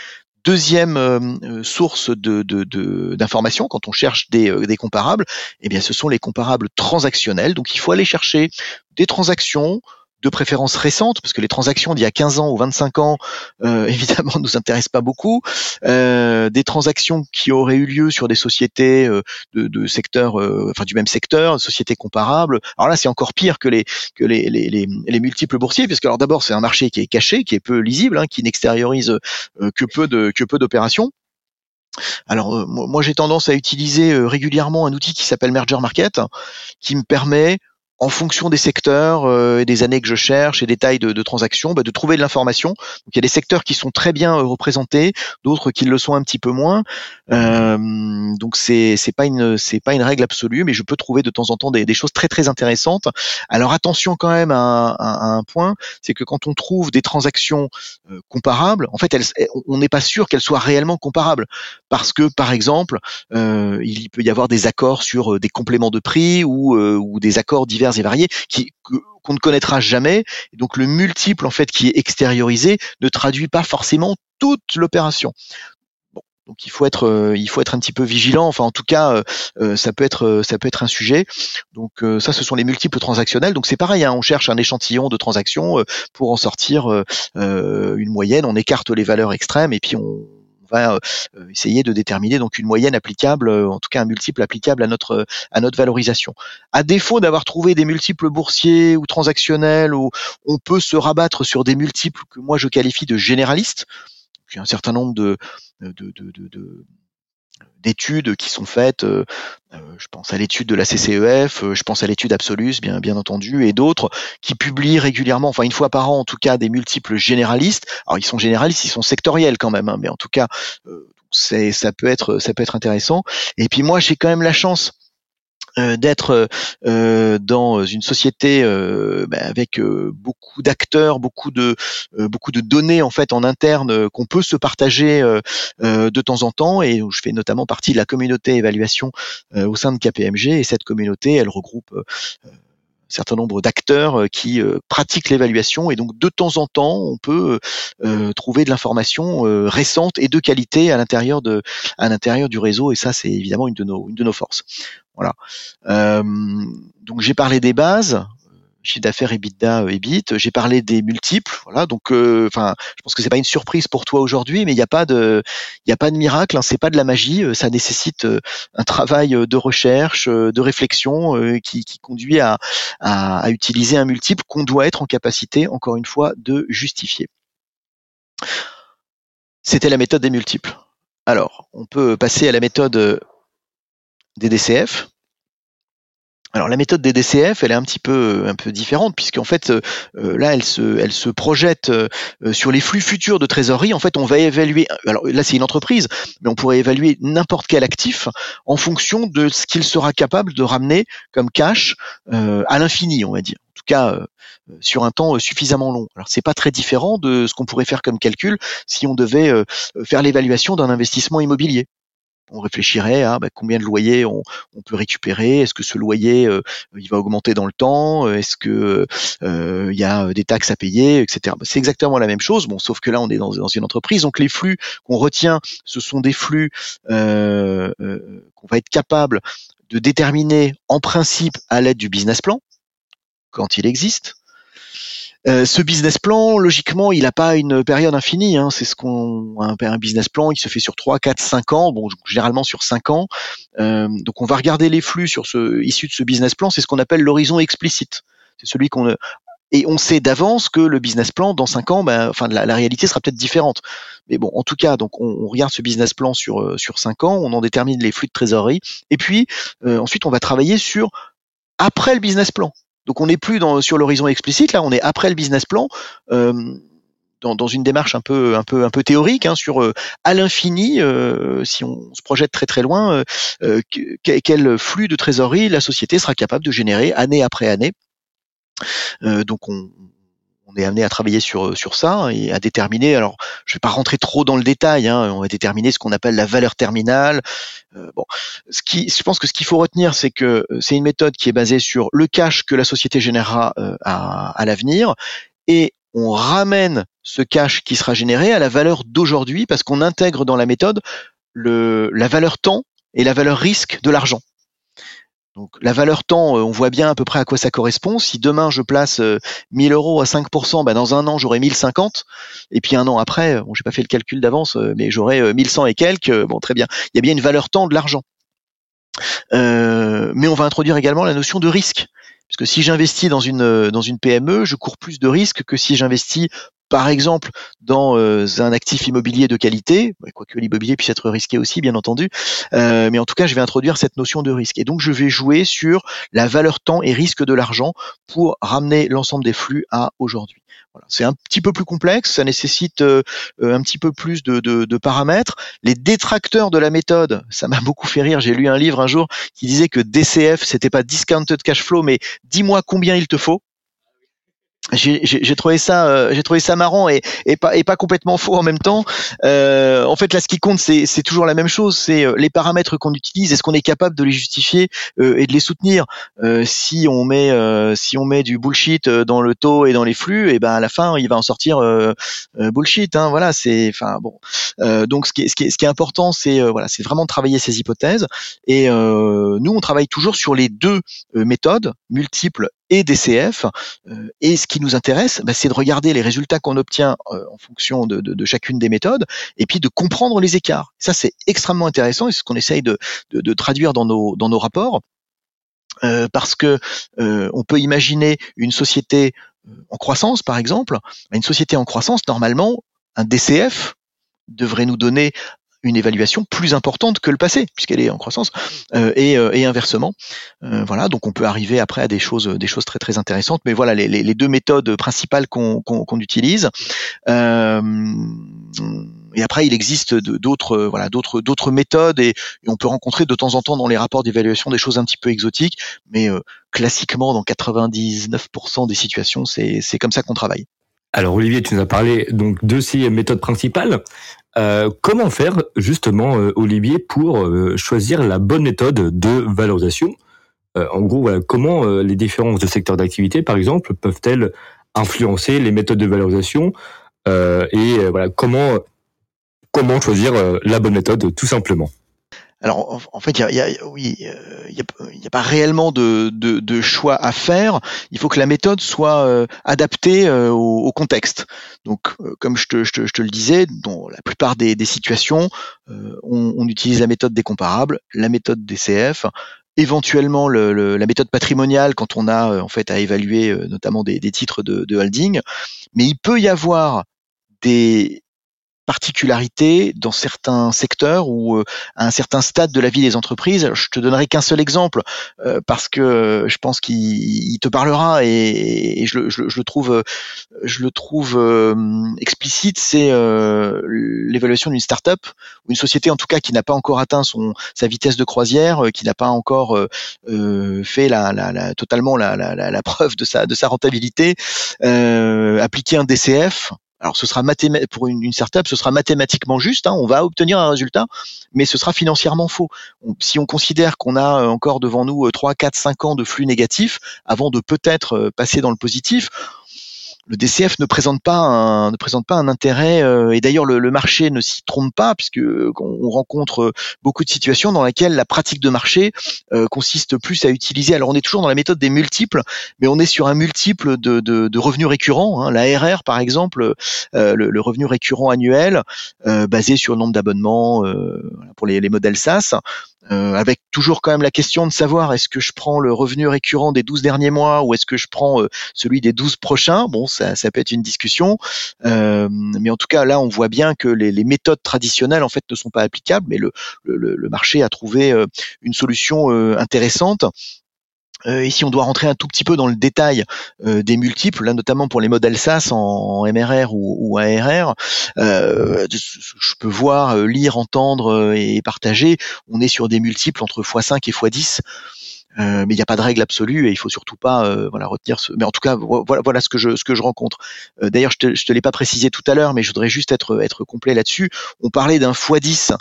Deuxième euh, source d'information quand on cherche des, euh, des comparables, eh bien ce sont les comparables transactionnels. Donc il faut aller chercher des transactions de préférence récentes, parce que les transactions d'il y a 15 ans ou 25 ans, euh, évidemment, nous intéressent pas beaucoup. Euh, des transactions qui auraient eu lieu sur des sociétés euh, de, de secteur, enfin du même secteur, sociétés comparables. Alors là, c'est encore pire que les multiples boursiers, puisque alors d'abord, c'est un marché qui est caché, qui est peu lisible, hein, qui n'extériorise que peu d'opérations. Alors moi j'ai tendance à utiliser régulièrement un outil qui s'appelle Merger Market, qui me permet en fonction des secteurs euh, et des années que je cherche et des tailles de, de transactions, bah, de trouver de l'information. Donc il y a des secteurs qui sont très bien euh, représentés, d'autres qui le sont un petit peu moins. Euh, donc c'est c'est pas une c'est pas une règle absolue, mais je peux trouver de temps en temps des, des choses très très intéressantes. Alors attention quand même à, un point, c'est que quand on trouve des transactions euh, comparables, en fait, elles, on n'est pas sûr qu'elles soient réellement comparables, parce que par exemple, il peut y avoir des accords sur des compléments de prix ou, ou des accords divers et variés qui qu'on ne connaîtra jamais. Et donc le multiple en fait qui est extériorisé ne traduit pas forcément toute l'opération. Bon, donc il faut être euh, il faut être un petit peu vigilant. Enfin en tout cas euh, euh, ça peut être ça peut être un sujet. Donc ça ce sont les multiples transactionnels. Donc c'est pareil. Hein, on cherche un échantillon de transactions pour en sortir une moyenne. On écarte les valeurs extrêmes et puis on va euh, essayer de déterminer donc une moyenne applicable, euh, en tout cas un multiple applicable à notre à notre valorisation. À défaut d'avoir trouvé des multiples boursiers ou transactionnels, où on peut se rabattre sur des multiples que moi je qualifie de généralistes. A un certain nombre de, de, de, de d'études qui sont faites. Euh, euh, je pense à l'étude de la CCEF, euh, je pense à l'étude Absolus, bien, bien entendu, et d'autres qui publient régulièrement, enfin une fois par an en tout cas, des multiples généralistes. Alors ils sont généralistes, ils sont sectoriels quand même, hein, mais en tout cas, ça peut être ça peut être intéressant. Et puis moi, j'ai quand même la chance d'être euh, dans une société euh, bah, avec beaucoup d'acteurs, beaucoup de beaucoup de données en fait en interne qu'on peut se partager de temps en temps. Et où je fais notamment partie de la communauté évaluation au sein de KPMG et cette communauté elle regroupe certain nombre d'acteurs qui pratiquent l'évaluation et donc de temps en temps on peut trouver de l'information récente et de qualité à l'intérieur de à l'intérieur du réseau et ça c'est évidemment une de nos une de nos forces. Voilà. Euh, donc j'ai parlé des bases, chiffre d'affaires EBITDA, EBIT. J'ai parlé des multiples, voilà. Donc, euh, enfin, je pense que c'est pas une surprise pour toi aujourd'hui, mais il n'y a pas de, il y a pas de miracle. Hein, c'est pas de la magie. Euh, ça nécessite un travail de recherche, de réflexion, qui, qui, conduit à, à, à utiliser un multiple qu'on doit être en capacité, encore une fois, de justifier. C'était la méthode des multiples. Alors, on peut passer à la méthode des DCF. Alors la méthode des DCF, elle est un petit peu un peu différente puisqu'en fait euh, là elle se elle se projette euh, sur les flux futurs de trésorerie. En fait, on va évaluer. Alors là c'est une entreprise, mais on pourrait évaluer n'importe quel actif en fonction de ce qu'il sera capable de ramener comme cash euh, à l'infini, on va dire. En tout cas sur un temps suffisamment long. Alors c'est pas très différent de ce qu'on pourrait faire comme calcul si on devait faire l'évaluation d'un investissement immobilier on réfléchirait à bah, combien de loyers on, peut récupérer, est-ce que ce loyer il va augmenter dans le temps, est-ce que il y a des taxes à payer, etc. Bah, c'est exactement la même chose, bon, sauf que là on est dans une entreprise, donc les flux qu'on retient, ce sont des flux qu'on va être capable de déterminer en principe à l'aide du business plan, quand il existe. Euh, ce business plan, logiquement, il n'a pas une période infinie. Hein. C'est ce qu'on un, business plan, il se fait sur 3, 4, 5 ans. Bon, généralement sur 5 ans. Euh, donc, on va regarder les flux issus de ce business plan. C'est ce qu'on appelle l'horizon explicite. C'est celui qu'on et on sait d'avance que le business plan dans 5 ans, ben, enfin la, réalité sera peut-être différente. Mais bon, en tout cas, donc on, regarde ce business plan sur euh, sur 5 ans, on en détermine les flux de trésorerie, et puis ensuite on va travailler sur après le business plan. Donc on n'est plus sur l'horizon explicite, là on est après le business plan. Euh, dans, dans, une démarche un peu un peu un peu théorique hein, sur euh, à l'infini euh, si on se projette très très loin euh, quel flux de trésorerie la société sera capable de générer année après année donc on, on est amené à travailler sur sur ça et à déterminer. Alors, je vais pas rentrer trop dans le détail. Hein, on va déterminer ce qu'on appelle la valeur terminale. Euh, bon, ce qui, je pense que ce qu'il faut retenir, c'est que euh, c'est une méthode qui est basée sur le cash que la société générera euh, à, à l'avenir et on ramène ce cash qui sera généré à la valeur d'aujourd'hui parce qu'on intègre dans la méthode le, la valeur temps et la valeur risque de l'argent. Donc la valeur temps, euh, on voit bien à peu près à quoi ça correspond. Si demain je place 1000 euh, euros à 5%, bah dans un an j'aurai 1050, et puis un an après, bon j'ai pas fait le calcul d'avance, euh, mais j'aurai 1100 et quelques. Bon très bien, il y a bien une valeur temps de l'argent. mais on va introduire également la notion de risque. Puisque si j'investis dans une, dans une PME, je cours plus de risques que si j'investis par exemple dans euh, un actif immobilier de qualité, bah, quoique l'immobilier puisse être risqué aussi, bien entendu, euh, mais en tout cas, je vais introduire cette notion de risque. Et donc, je vais jouer sur la valeur temps et risque de l'argent pour ramener l'ensemble des flux à aujourd'hui. C'est un petit peu plus complexe, ça nécessite euh, un petit peu plus de, de, de, paramètres. Les détracteurs de la méthode, ça m'a beaucoup fait rire. J'ai lu un livre un jour qui disait que DCF, c'était pas discounted cash flow, mais dis-moi combien il te faut j'ai trouvé ça euh, j'ai trouvé ça marrant et, et pas et pas complètement faux en même temps. Euh, en fait là ce qui compte c'est c'est toujours la même chose c'est euh, les paramètres qu'on utilise. Est-ce qu'on est capable de les justifier euh, et de les soutenir? Euh, si on met si on met du bullshit dans le taux et dans les flux et ben à la fin il va en sortir bullshit hein, voilà c'est enfin bon. Donc ce qui est ce qui ce qui est important c'est voilà c'est vraiment de travailler ces hypothèses. Et nous on travaille toujours sur les deux méthodes multiples et DCF. Euh, et ce qui nous intéresse, bah, c'est de regarder les résultats qu'on obtient euh, en fonction de, chacune des méthodes, et puis de comprendre les écarts. Ça, c'est extrêmement intéressant, et c'est ce qu'on essaye de, traduire dans nos, rapports. Euh, parce que on peut imaginer une société en croissance, par exemple. Une société en croissance, normalement, un DCF devrait nous donner une évaluation plus importante que le passé, puisqu'elle est en croissance, euh, et, euh, et, inversement. Euh, voilà, donc on peut arriver après à des choses, des choses très très intéressantes. Mais voilà les, les, deux méthodes principales qu'on qu'on utilise. et après, il existe d'autres, voilà, d'autres d'autres méthodes, et, on peut rencontrer de temps en temps dans les rapports d'évaluation des choses un petit peu exotiques, mais classiquement, dans 99% des situations, c'est c'est comme ça qu'on travaille. Alors Olivier, tu nous as parlé donc de ces méthodes principales. Euh, comment faire justement, euh, Olivier, pour euh, choisir la bonne méthode de valorisation? En gros, comment les différences de secteurs d'activité, par exemple, peuvent-elles influencer les méthodes de valorisation? Et voilà, comment comment choisir la bonne méthode, tout simplement? Alors en, fait, il n'y a, pas réellement de, choix à faire. Il faut que la méthode soit euh, adaptée euh, au, contexte. Donc, euh, comme je te, le disais, dans la plupart des, situations, on, utilise la méthode des comparables, la méthode des CF, éventuellement le, la méthode patrimoniale quand on a en fait à évaluer notamment des, titres de holding. Mais il peut y avoir des, particularité dans certains secteurs ou euh, à un certain stade de la vie des entreprises. je te donnerai qu'un seul exemple euh, parce que je pense qu'il te parlera et, je, le trouve, je le trouve euh, explicite. C'est l'évaluation d'une start-up ou une société en tout cas qui n'a pas encore atteint son sa vitesse de croisière, qui n'a pas encore fait la, la, totalement la, la, preuve de sa de sa rentabilité. appliquer un DCF Alors ce sera pour une, une, startup, ce sera mathématiquement juste, hein, on va obtenir un résultat, mais ce sera financièrement faux. si on considère qu'on a encore devant nous 3, 4, 5 ans de flux négatifs avant de peut-être passer dans le positif, le DCF ne présente pas un, ne présente pas un intérêt euh, et d'ailleurs le, marché ne s'y trompe pas puisque on rencontre beaucoup de situations dans lesquelles la pratique de marché euh, consiste plus à utiliser. Alors on est toujours dans la méthode des multiples, mais on est sur un multiple de, de, revenus récurrents. Hein. La RR par exemple, euh, le, revenu récurrent annuel basé sur le nombre d'abonnements pour les, les modèles SaaS. Euh, avec toujours quand même la question de savoir est-ce que je prends le revenu récurrent des 12 derniers mois ou est-ce que je prends euh, celui des 12 prochains? Bon, ça, ça peut être une discussion, euh, mais en tout cas là, on voit bien que les, les, méthodes traditionnelles en fait ne sont pas applicables, mais le, le, le marché a trouvé euh, une solution intéressante euh, et si on doit rentrer un tout petit peu dans le détail euh, des multiples, là notamment pour les modèles SaaS en, MRR ou, ARR, euh, je peux voir, lire, entendre et partager, on est sur des multiples entre x5 et x10. Euh, mais il n'y a pas de règle absolue et il faut surtout pas euh, voilà retenir ce mais en tout cas voilà ce que je ce que je rencontre euh, d'ailleurs je te je te l'ai pas précisé tout à l'heure mais je voudrais juste être être complet là-dessus on parlait d'un x10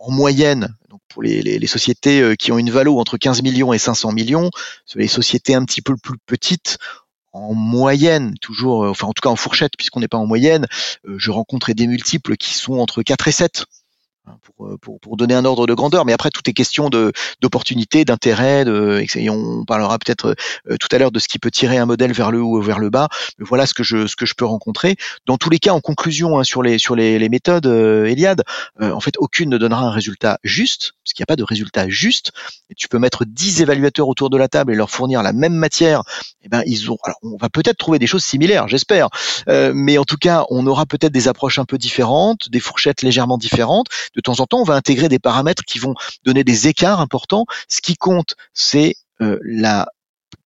en moyenne donc pour les, les, sociétés qui ont une valeur entre 15 millions et 500 millions les sociétés un petit peu plus petites en moyenne, toujours, enfin en tout cas en fourchette, puisqu'on n'est pas en moyenne, je rencontrais des multiples qui sont entre 4 et 7. Hein, pour, euh, pour, donner un ordre de grandeur. Mais après, tout est question de d'opportunité, d'intérêt. De, on parlera peut-être euh, tout à l'heure de ce qui peut tirer un modèle vers le haut ou vers le bas. Mais voilà ce que je peux rencontrer. Dans tous les cas, en conclusion hein, sur les sur les, méthodes, euh, Eliade, en fait, aucune ne donnera un résultat juste, parce qu'il n'y a pas de résultat juste. Et tu peux mettre 10 évaluateurs autour de la table et leur fournir la même matière. Eh ben, ils ont. Alors, on va peut-être trouver des choses similaires, j'espère. mais en tout cas, on aura peut-être des approches un peu différentes, des fourchettes légèrement différentes de temps en temps, on va intégrer des paramètres qui vont donner des écarts importants. Ce qui compte, c'est euh, la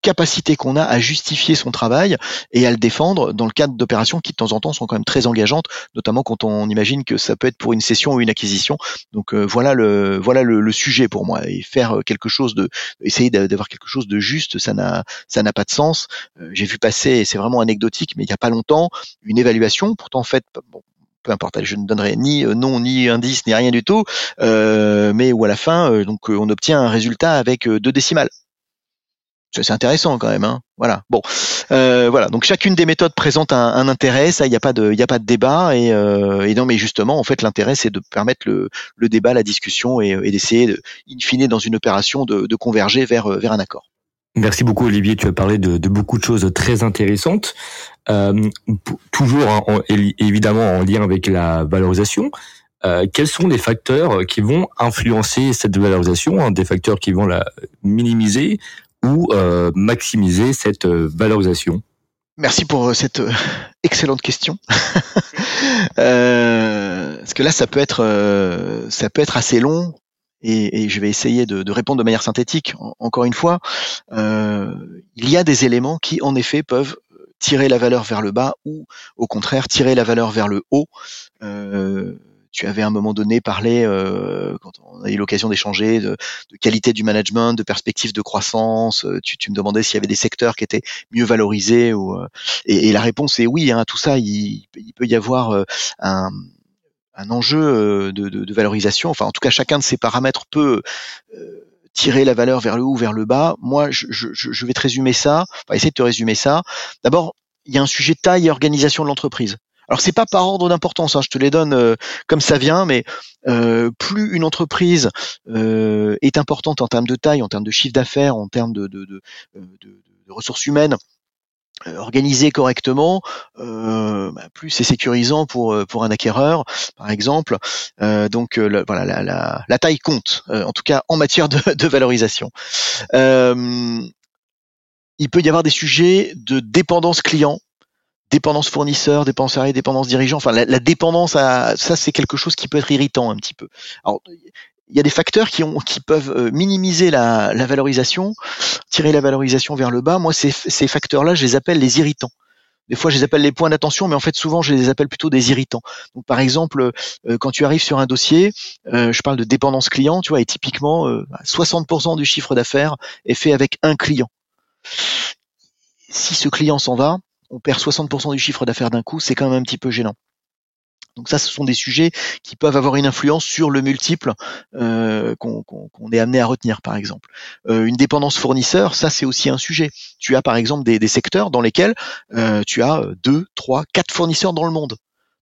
capacité qu'on a à justifier son travail et à le défendre dans le cadre d'opérations qui de temps en temps sont quand même très engageantes, notamment quand on imagine que ça peut être pour une session ou une acquisition. Donc euh, voilà le voilà le, sujet pour moi et faire quelque chose de essayer d'avoir quelque chose de juste, ça n'a ça n'a pas de sens. Euh, j'ai vu passer, c'est vraiment anecdotique, mais il n'y a pas longtemps, une évaluation, pourtant faite bon, peu importe, je ne donnerai ni euh, nom, ni indice, ni rien du tout, euh, mais où à la fin, euh, donc on obtient un résultat avec deux décimales. C'est intéressant quand même, hein. Voilà. Bon, voilà. Donc chacune des méthodes présente un, intérêt. Ça, il n'y a pas de, il a pas de débat. Et, non, mais justement, en fait, l'intérêt, c'est de permettre le, débat, la discussion et, d'essayer, in fine, dans une opération, de, converger vers, vers un accord. Merci beaucoup Olivier, tu as parlé de, beaucoup de choses très intéressantes, euh, toujours évidemment en lien avec la valorisation. Euh, quels sont les facteurs qui vont influencer cette valorisation, hein, des facteurs qui vont la minimiser ou euh, maximiser cette valorisation Merci pour cette excellente question. parce que là, ça peut être, ça peut être assez long et, je vais essayer de, répondre de manière synthétique. encore une fois, euh, il y a des éléments qui, en effet, peuvent tirer la valeur vers le bas ou, au contraire, tirer la valeur vers le haut. Euh, tu avais à un moment donné parlé, euh, quand on a eu l'occasion d'échanger, de, qualité du management, de perspective de croissance. Tu, me demandais s'il y avait des secteurs qui étaient mieux valorisés. Ou, et, la réponse est oui. Hein, tout ça, il, il, peut y avoir un, un enjeu euh, de, de, de, valorisation. Enfin, en tout cas, chacun de ces paramètres peut euh, tirer la valeur vers le haut ou vers le bas. Moi, je, je, je vais te résumer ça, enfin, essayer de te résumer ça. D'abord, il y a un sujet de taille et organisation de l'entreprise. Alors c'est pas par ordre d'importance, hein, je te les donne euh, comme ça vient, mais euh, plus une entreprise euh, est importante en termes de taille, en termes de chiffre d'affaires, en termes de, de, de, de ressources humaines, euh, organisé correctement, euh, bah, plus c'est sécurisant pour euh, pour un acquéreur, par exemple. donc voilà, la, la, la, taille compte, en tout cas en matière de, de valorisation. il peut y avoir des sujets de dépendance client, dépendance fournisseur, dépendance salarié, dépendance dirigeant. Enfin, la, la dépendance à ça, c'est quelque chose qui peut être irritant un petit peu. Alors, il y a des facteurs qui, ont, qui peuvent euh, minimiser la, la, valorisation, tirer la valorisation vers le bas. Moi, ces, ces facteurs-là, je les appelle les irritants. Des fois, je les appelle les points d'attention, mais en fait, souvent, je les appelle plutôt des irritants. Donc, par exemple, euh, quand tu arrives sur un dossier, euh, je parle de dépendance client, tu vois, et typiquement, 60% du chiffre d'affaires est fait avec un client. Si ce client s'en va, on perd 60% du chiffre d'affaires d'un coup, c'est quand même un petit peu gênant. Donc ça, ce sont des sujets qui peuvent avoir une influence sur le multiple euh, qu'on est amené à retenir, par exemple. Euh, une dépendance fournisseur, ça c'est aussi un sujet. Tu as par exemple des, secteurs dans lesquels euh, tu as deux, trois, quatre fournisseurs dans le monde.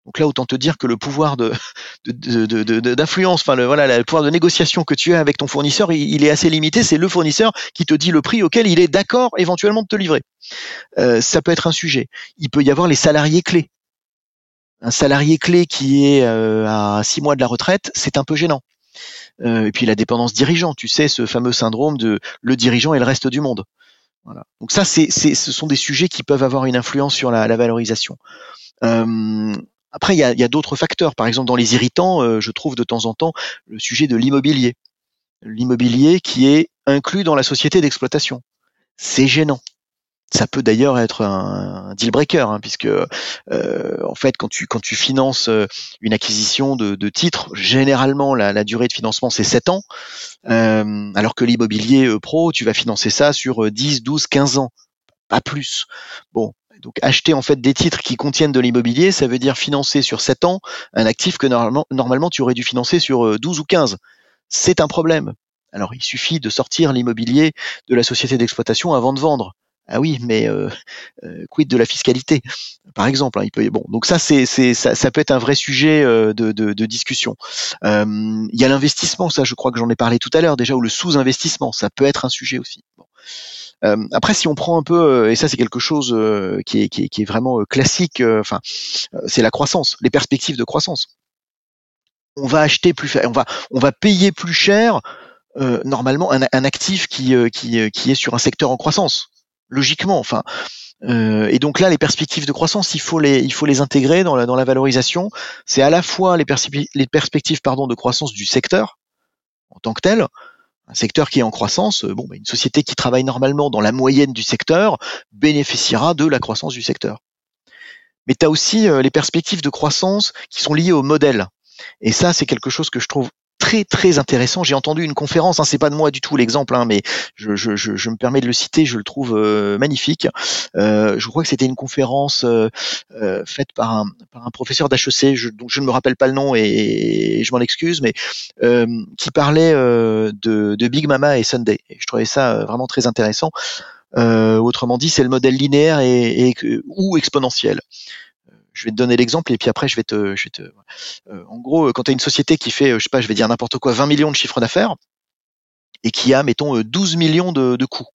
Donc là, autant te dire que le pouvoir de d'influence, enfin le voilà, le pouvoir de négociation que tu as avec ton fournisseur, il, est assez limité. C'est le fournisseur qui te dit le prix auquel il est d'accord éventuellement de te livrer. ça peut être un sujet. Il peut y avoir les salariés clés un salarié clé qui est euh, à six mois de la retraite, c'est un peu gênant. Euh, et puis la dépendance dirigeant, tu sais, ce fameux syndrome de le dirigeant et le reste du monde. Voilà. Donc ça, c'est, ce sont des sujets qui peuvent avoir une influence sur la, valorisation. Euh, après, il y a, d'autres facteurs. Par exemple, dans les irritants, je trouve de temps en temps le sujet de l'immobilier. L'immobilier qui est inclus dans la société d'exploitation. C'est gênant. Ça peut d'ailleurs être un, deal breaker, hein, puisque euh, en fait, quand tu finances euh, une acquisition de, titres, généralement la, durée de financement c'est 7 ans, euh, alors que l'immobilier pro, tu vas financer ça sur 10, 12, 15 ans, pas plus. Bon, donc acheter en fait des titres qui contiennent de l'immobilier, ça veut dire financer sur 7 ans un actif que normalement, normalement tu aurais dû financer sur 12 ou 15. C'est un problème. Alors il suffit de sortir l'immobilier de la société d'exploitation avant de vendre. Ah oui, mais euh, euh, quid de la fiscalité, par exemple. Hein, il peut, bon, donc ça, ça, peut être un vrai sujet euh, de, discussion. il y a l'investissement, ça, je crois que j'en ai parlé tout à l'heure déjà, ou le sous-investissement, ça peut être un sujet aussi. Après, si on prend un peu, et ça c'est quelque chose qui est, qui, est, qui, est, vraiment classique, enfin, c'est la croissance, les perspectives de croissance. On va acheter plus, on va, on va payer plus cher normalement un, un actif qui, qui, qui est sur un secteur en croissance logiquement. Enfin, euh, et donc là, les perspectives de croissance, il faut les, il faut les intégrer dans la, dans la valorisation. C'est à la fois les, les perspectives pardon, de croissance du secteur en tant que tel, un secteur qui est en croissance, euh, bon, bah, une société qui travaille normalement dans la moyenne du secteur bénéficiera de la croissance du secteur. Mais tu as aussi euh, les perspectives de croissance qui sont liées au modèle. Et ça, c'est quelque chose que je trouve très très intéressant. J'ai entendu une conférence, hein, c'est pas de moi du tout l'exemple, hein, mais je, je, je, me permets de le citer, je le trouve euh, magnifique. Euh, je crois que c'était une conférence euh, faite par un, par un professeur d'HEC, je, donc je ne me rappelle pas le nom et, je m'en excuse, mais qui parlait de, de, Big Mama et Sunday. Et je trouvais ça vraiment très intéressant. autrement dit, c'est le modèle linéaire et, et ou exponentiel je vais te donner l'exemple et puis après je vais te, je vais te euh, en gros quand tu as une société qui fait je sais pas je vais dire n'importe quoi 20 millions de chiffre d'affaires et qui a mettons 12 millions de, coûts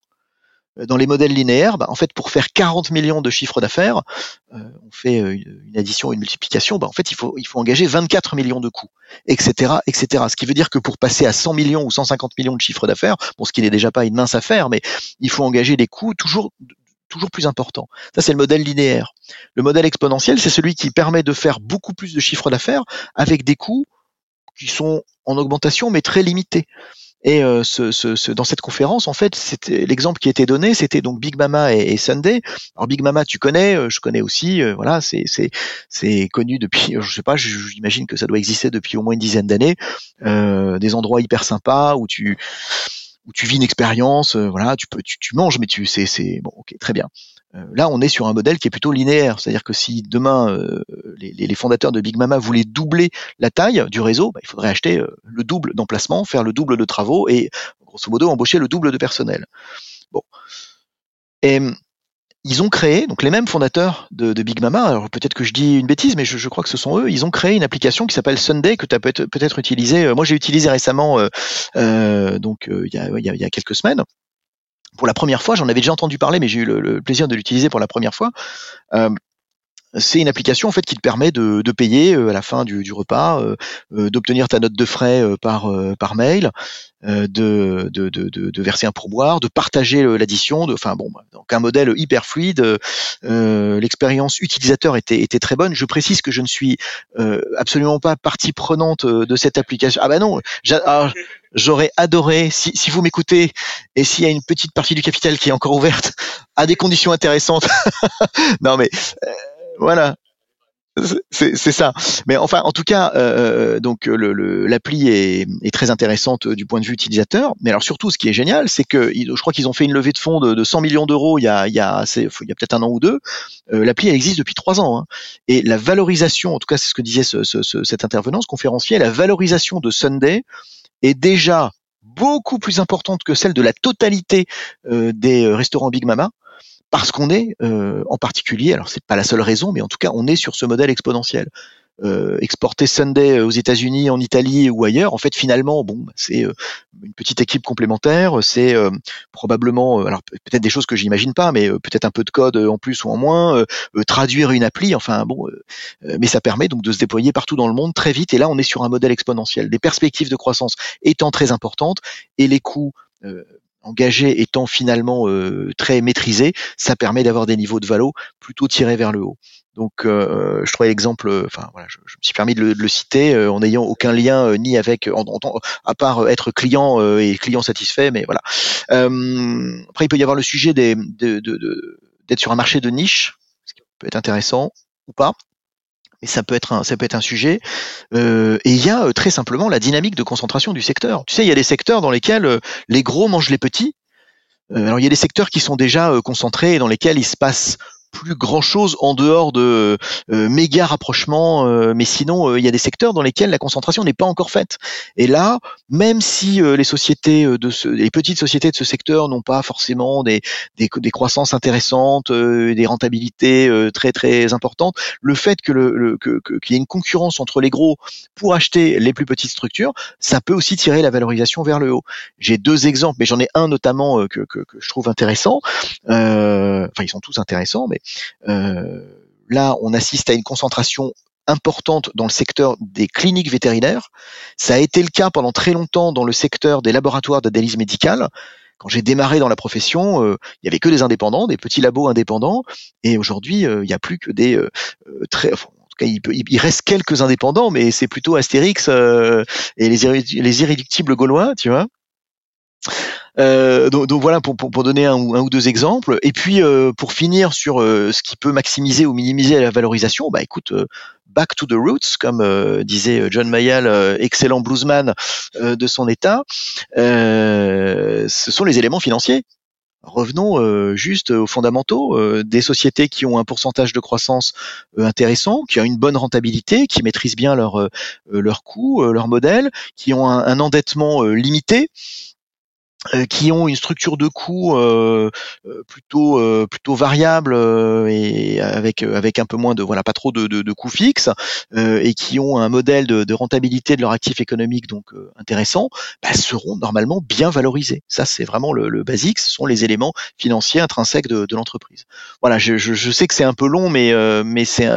euh, dans les modèles linéaires, bah, en fait, pour faire 40 millions de chiffre d'affaires, euh, on fait une addition, une multiplication. Bah, en fait, il faut, il faut engager 24 millions de coûts, etc., etc. Ce qui veut dire que pour passer à 100 millions ou 150 millions de chiffre d'affaires, bon, ce qui n'est déjà pas une mince affaire, mais il faut engager des coûts toujours toujours plus important. Ça, c'est le modèle linéaire. Le modèle exponentiel, c'est celui qui permet de faire beaucoup plus de chiffre d'affaires avec des coûts qui sont en augmentation, mais très limités. Et euh, ce, ce, dans cette conférence, en fait, c'était l'exemple qui était donné, c'était donc Big Mama et, Sunday. Alors Big Mama, tu connais, euh, je connais aussi. Euh, voilà, c'est c'est c'est connu depuis, je sais pas, j'imagine que ça doit exister depuis au moins une dizaine d'années. des endroits hyper sympas où tu où tu vis une expérience, euh, voilà, tu peux, tu, tu, manges, mais tu, c'est, c'est bon, ok, très bien. Euh, là, on est sur un modèle qui est plutôt linéaire, c'est-à-dire que si demain euh, les, les, fondateurs de Big Mama voulaient doubler la taille du réseau, bah, il faudrait acheter le double d'emplacement, faire le double de travaux et grosso modo embaucher le double de personnel. Bon. Et ils ont créé, donc les mêmes fondateurs de, Big Mama, alors peut-être que je dis une bêtise, mais je, crois que ce sont eux, ils ont créé une application qui s'appelle Sunday que tu as peut-être peut utilisé. Euh, moi, j'ai utilisé récemment, euh, euh, donc il y, a, quelques semaines. Pour la première fois, j'en avais déjà entendu parler, mais j'ai eu le, plaisir de l'utiliser pour la première fois c'est une application en fait qui te permet de, payer euh, à la fin du, repas, euh, euh, d'obtenir ta note de frais par par mail, de, de, verser un pourboire, de partager l'addition, de, enfin bon, donc un modèle hyper fluide. L'expérience utilisateur était était très bonne. Je précise que je ne suis absolument pas partie prenante de cette application. Ah bah non, ah, j'aurais adoré si, si vous m'écoutez et s'il y a une petite partie du capital qui est encore ouverte à des conditions intéressantes. non mais voilà. c'est ça. Mais enfin, en tout cas, euh, donc l'appli le, est, est, très intéressante du point de vue utilisateur. Mais alors surtout, ce qui est génial, c'est que je crois qu'ils ont fait une levée de fonds de, de 100 millions d'euros il y a, y a, peut-être un an ou deux. Euh, l'appli elle existe depuis trois ans. Hein. Et la valorisation, en tout cas, c'est ce que disait ce, ce, cet intervenant, ce conférencier, la valorisation de Sunday est déjà beaucoup plus importante que celle de la totalité euh, des restaurants Big Mama parce qu'on est euh, en particulier, alors c'est pas la seule raison, mais en tout cas on est sur ce modèle exponentiel. Euh, exporter Sunday aux États-Unis, en Italie ou ailleurs, en fait finalement, bon, bah, c'est euh, une petite équipe complémentaire, c'est euh, probablement, alors peut-être des choses que j'imagine pas, mais peut-être un peu de code en plus ou en moins, traduire une appli, enfin bon, mais ça permet donc de se déployer partout dans le monde très vite. Et là, on est sur un modèle exponentiel, des perspectives de croissance étant très importantes et les coûts engagé étant finalement euh, très maîtrisé, ça permet d'avoir des niveaux de valo plutôt tirés vers le haut. Donc, euh, je trouvais l'exemple, enfin voilà, je, me suis permis de le, citer euh, en n'ayant aucun lien ni avec, à part être client et client satisfait, mais voilà. après, il peut y avoir le sujet des, de, d'être sur un marché de niche, ce qui peut être intéressant ou pas mais ça peut être un, ça peut être un sujet. Euh, et il y a euh, très simplement la dynamique de concentration du secteur. Tu sais, il y a des secteurs dans lesquels euh, les gros mangent les petits. alors il y a des secteurs qui sont déjà concentrés et dans lesquels il se passe plus grand chose en dehors de euh, méga rapprochements, euh, mais sinon euh, il y a des secteurs dans lesquels la concentration n'est pas encore faite. Et là, même si les sociétés de ce, les petites sociétés de ce secteur n'ont pas forcément des, des, des croissances intéressantes, des rentabilités très très importantes, le fait que le, que, qu'il y ait une concurrence entre les gros pour acheter les plus petites structures, ça peut aussi tirer la valorisation vers le haut. J'ai deux exemples, mais j'en ai un notamment que, que, que je trouve intéressant. enfin, ils sont tous intéressants, mais euh, là, on assiste à une concentration importante dans le secteur des cliniques vétérinaires. Ça a été le cas pendant très longtemps dans le secteur des laboratoires d'analyse médicale. Quand j'ai démarré dans la profession, euh, il y avait que des indépendants, des petits labos indépendants, et aujourd'hui, euh, il n'y a plus que des très, en tout cas, il, reste quelques indépendants, mais c'est plutôt Astérix et les, les irréductibles gaulois, tu vois. Euh, donc, voilà pour, donner un, ou deux exemples. Et puis euh, pour finir sur euh, ce qui peut maximiser ou minimiser la valorisation, bah écoute, back to the roots, comme disait John Mayall, excellent bluesman de son état, ce sont les éléments financiers. Revenons juste aux fondamentaux des sociétés qui ont un pourcentage de croissance intéressant, qui ont une bonne rentabilité, qui maîtrisent bien leurs leur coûts, leur modèle, qui ont un endettement limité, euh, qui ont une structure de coût euh, euh, plutôt plutôt variable et avec avec un peu moins de voilà pas trop de, de, de coûts fixes et qui ont un modèle de, de, rentabilité de leur actif économique donc intéressant bah, seront normalement bien valorisés. Ça c'est vraiment le, le, basique ce sont les éléments financiers intrinsèques de, de l'entreprise. Voilà je, je, je, sais que c'est un peu long mais mais c'est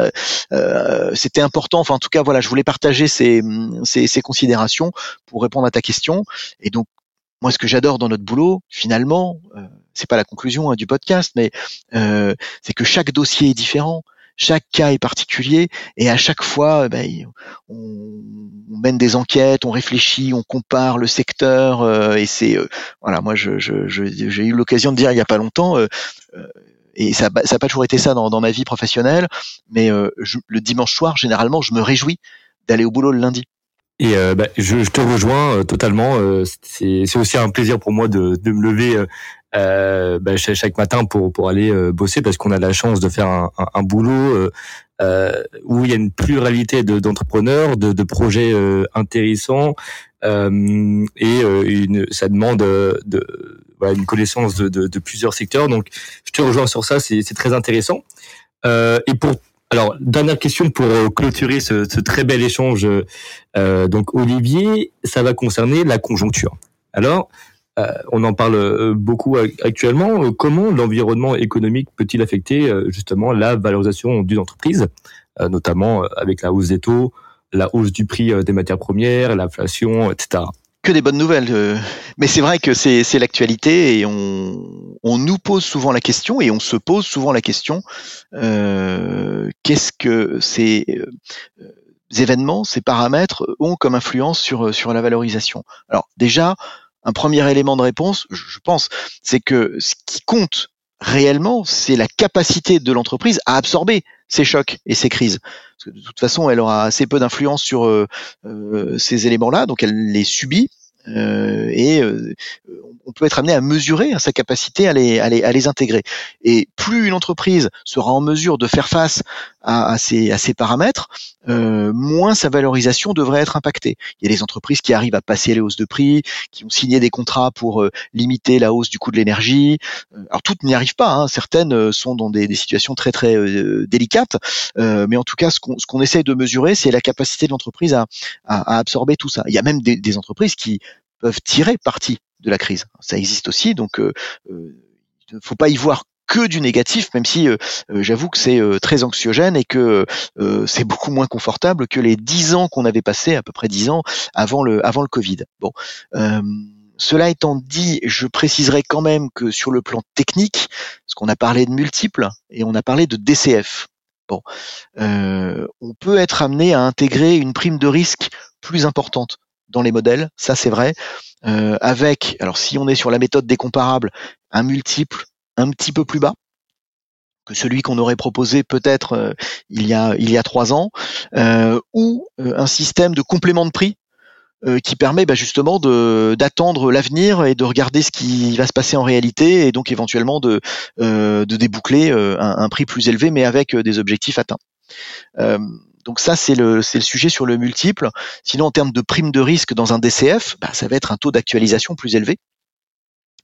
c'était important. Enfin en tout cas voilà je voulais partager ces, ces, ces considérations pour répondre à ta question. Et donc moi, ce que j'adore dans notre boulot, finalement, euh, c'est pas la conclusion hein, du podcast, mais euh, c'est que chaque dossier est différent, chaque cas est particulier, et à chaque fois, ben, on, mène des enquêtes, on réfléchit, on compare le secteur, euh, et c'est euh, voilà, moi, j'ai je, je, eu l'occasion de dire il y a pas longtemps. et ça n'a pas toujours été ça dans, dans ma vie professionnelle, mais le dimanche soir, généralement, je me réjouis d'aller au boulot le lundi. Et euh, bah, je, je, te rejoins euh, totalement. Euh, c'est aussi un plaisir pour moi de, de me lever euh, bah, chaque matin pour pour aller bosser parce qu'on a la chance de faire un, un, un boulot où il y a une pluralité d'entrepreneurs, de, de, projets intéressants et une, ça demande de, voilà, une connaissance de, de, de, plusieurs secteurs. Donc, je te rejoins sur ça. C'est très intéressant. et pour alors, dernière question pour euh, clôturer ce, très bel échange. Euh, donc, Olivier, ça va concerner la conjoncture. Alors, euh, on en parle beaucoup actuellement. Comment l'environnement économique peut-il affecter justement la valorisation d'une entreprise, notamment avec la hausse des taux, la hausse du prix des matières premières, l'inflation, etc que des bonnes nouvelles. Euh. Mais c'est vrai que c'est l'actualité et on, nous pose souvent la question et on se pose souvent la question euh, qu'est-ce que ces euh, événements, ces paramètres ont comme influence sur, sur la valorisation? Alors déjà, un premier élément de réponse, je pense, c'est que ce qui compte réellement, c'est la capacité de l'entreprise à absorber ces chocs et ces crises. De toute façon, elle aura assez peu d'influence sur euh, euh, ces éléments-là, donc elle les subit. Euh, et on peut être amené à mesurer sa capacité à les, intégrer. Et plus une entreprise sera en mesure de faire face à, ces, paramètres, euh, moins sa valorisation devrait être impactée. Il y a des entreprises qui arrivent à passer les hausses de prix, qui ont signé des contrats pour euh, limiter la hausse du coût de l'énergie. Euh, alors toutes n'y arrivent pas, hein. certaines sont dans des, situations très très délicates, mais en tout cas ce qu'on ce qu'on essaye de mesurer, c'est la capacité de l'entreprise à, absorber tout ça. Il y a même des entreprises qui peuvent tirer parti de la crise. Ça existe aussi, donc euh, il ne faut pas y voir que du négatif, même si euh, euh, j'avoue que c'est euh, très anxiogène et que c'est beaucoup moins confortable que les dix ans qu'on avait passé, à peu près dix ans avant le avant le Covid. Bon. Cela étant dit, je préciserai quand même que sur le plan technique, parce qu'on a parlé de multiples et on a parlé de DCF. Bon, on peut être amené à intégrer une prime de risque plus importante dans les modèles, ça c'est vrai, euh, avec, alors si on est sur la méthode des comparables, un multiple un petit peu plus bas que celui qu'on aurait proposé peut-être euh, il y a il y a trois ans, euh, ou euh, un système de complément de prix euh, qui permet bah, justement de d'attendre l'avenir et de regarder ce qui va se passer en réalité et donc éventuellement de de déboucler un, prix plus élevé mais avec des objectifs atteints donc ça, c'est le, le sujet sur le multiple. Sinon, en termes de prime de risque dans un DCF, bah, ça va être un taux d'actualisation plus élevé.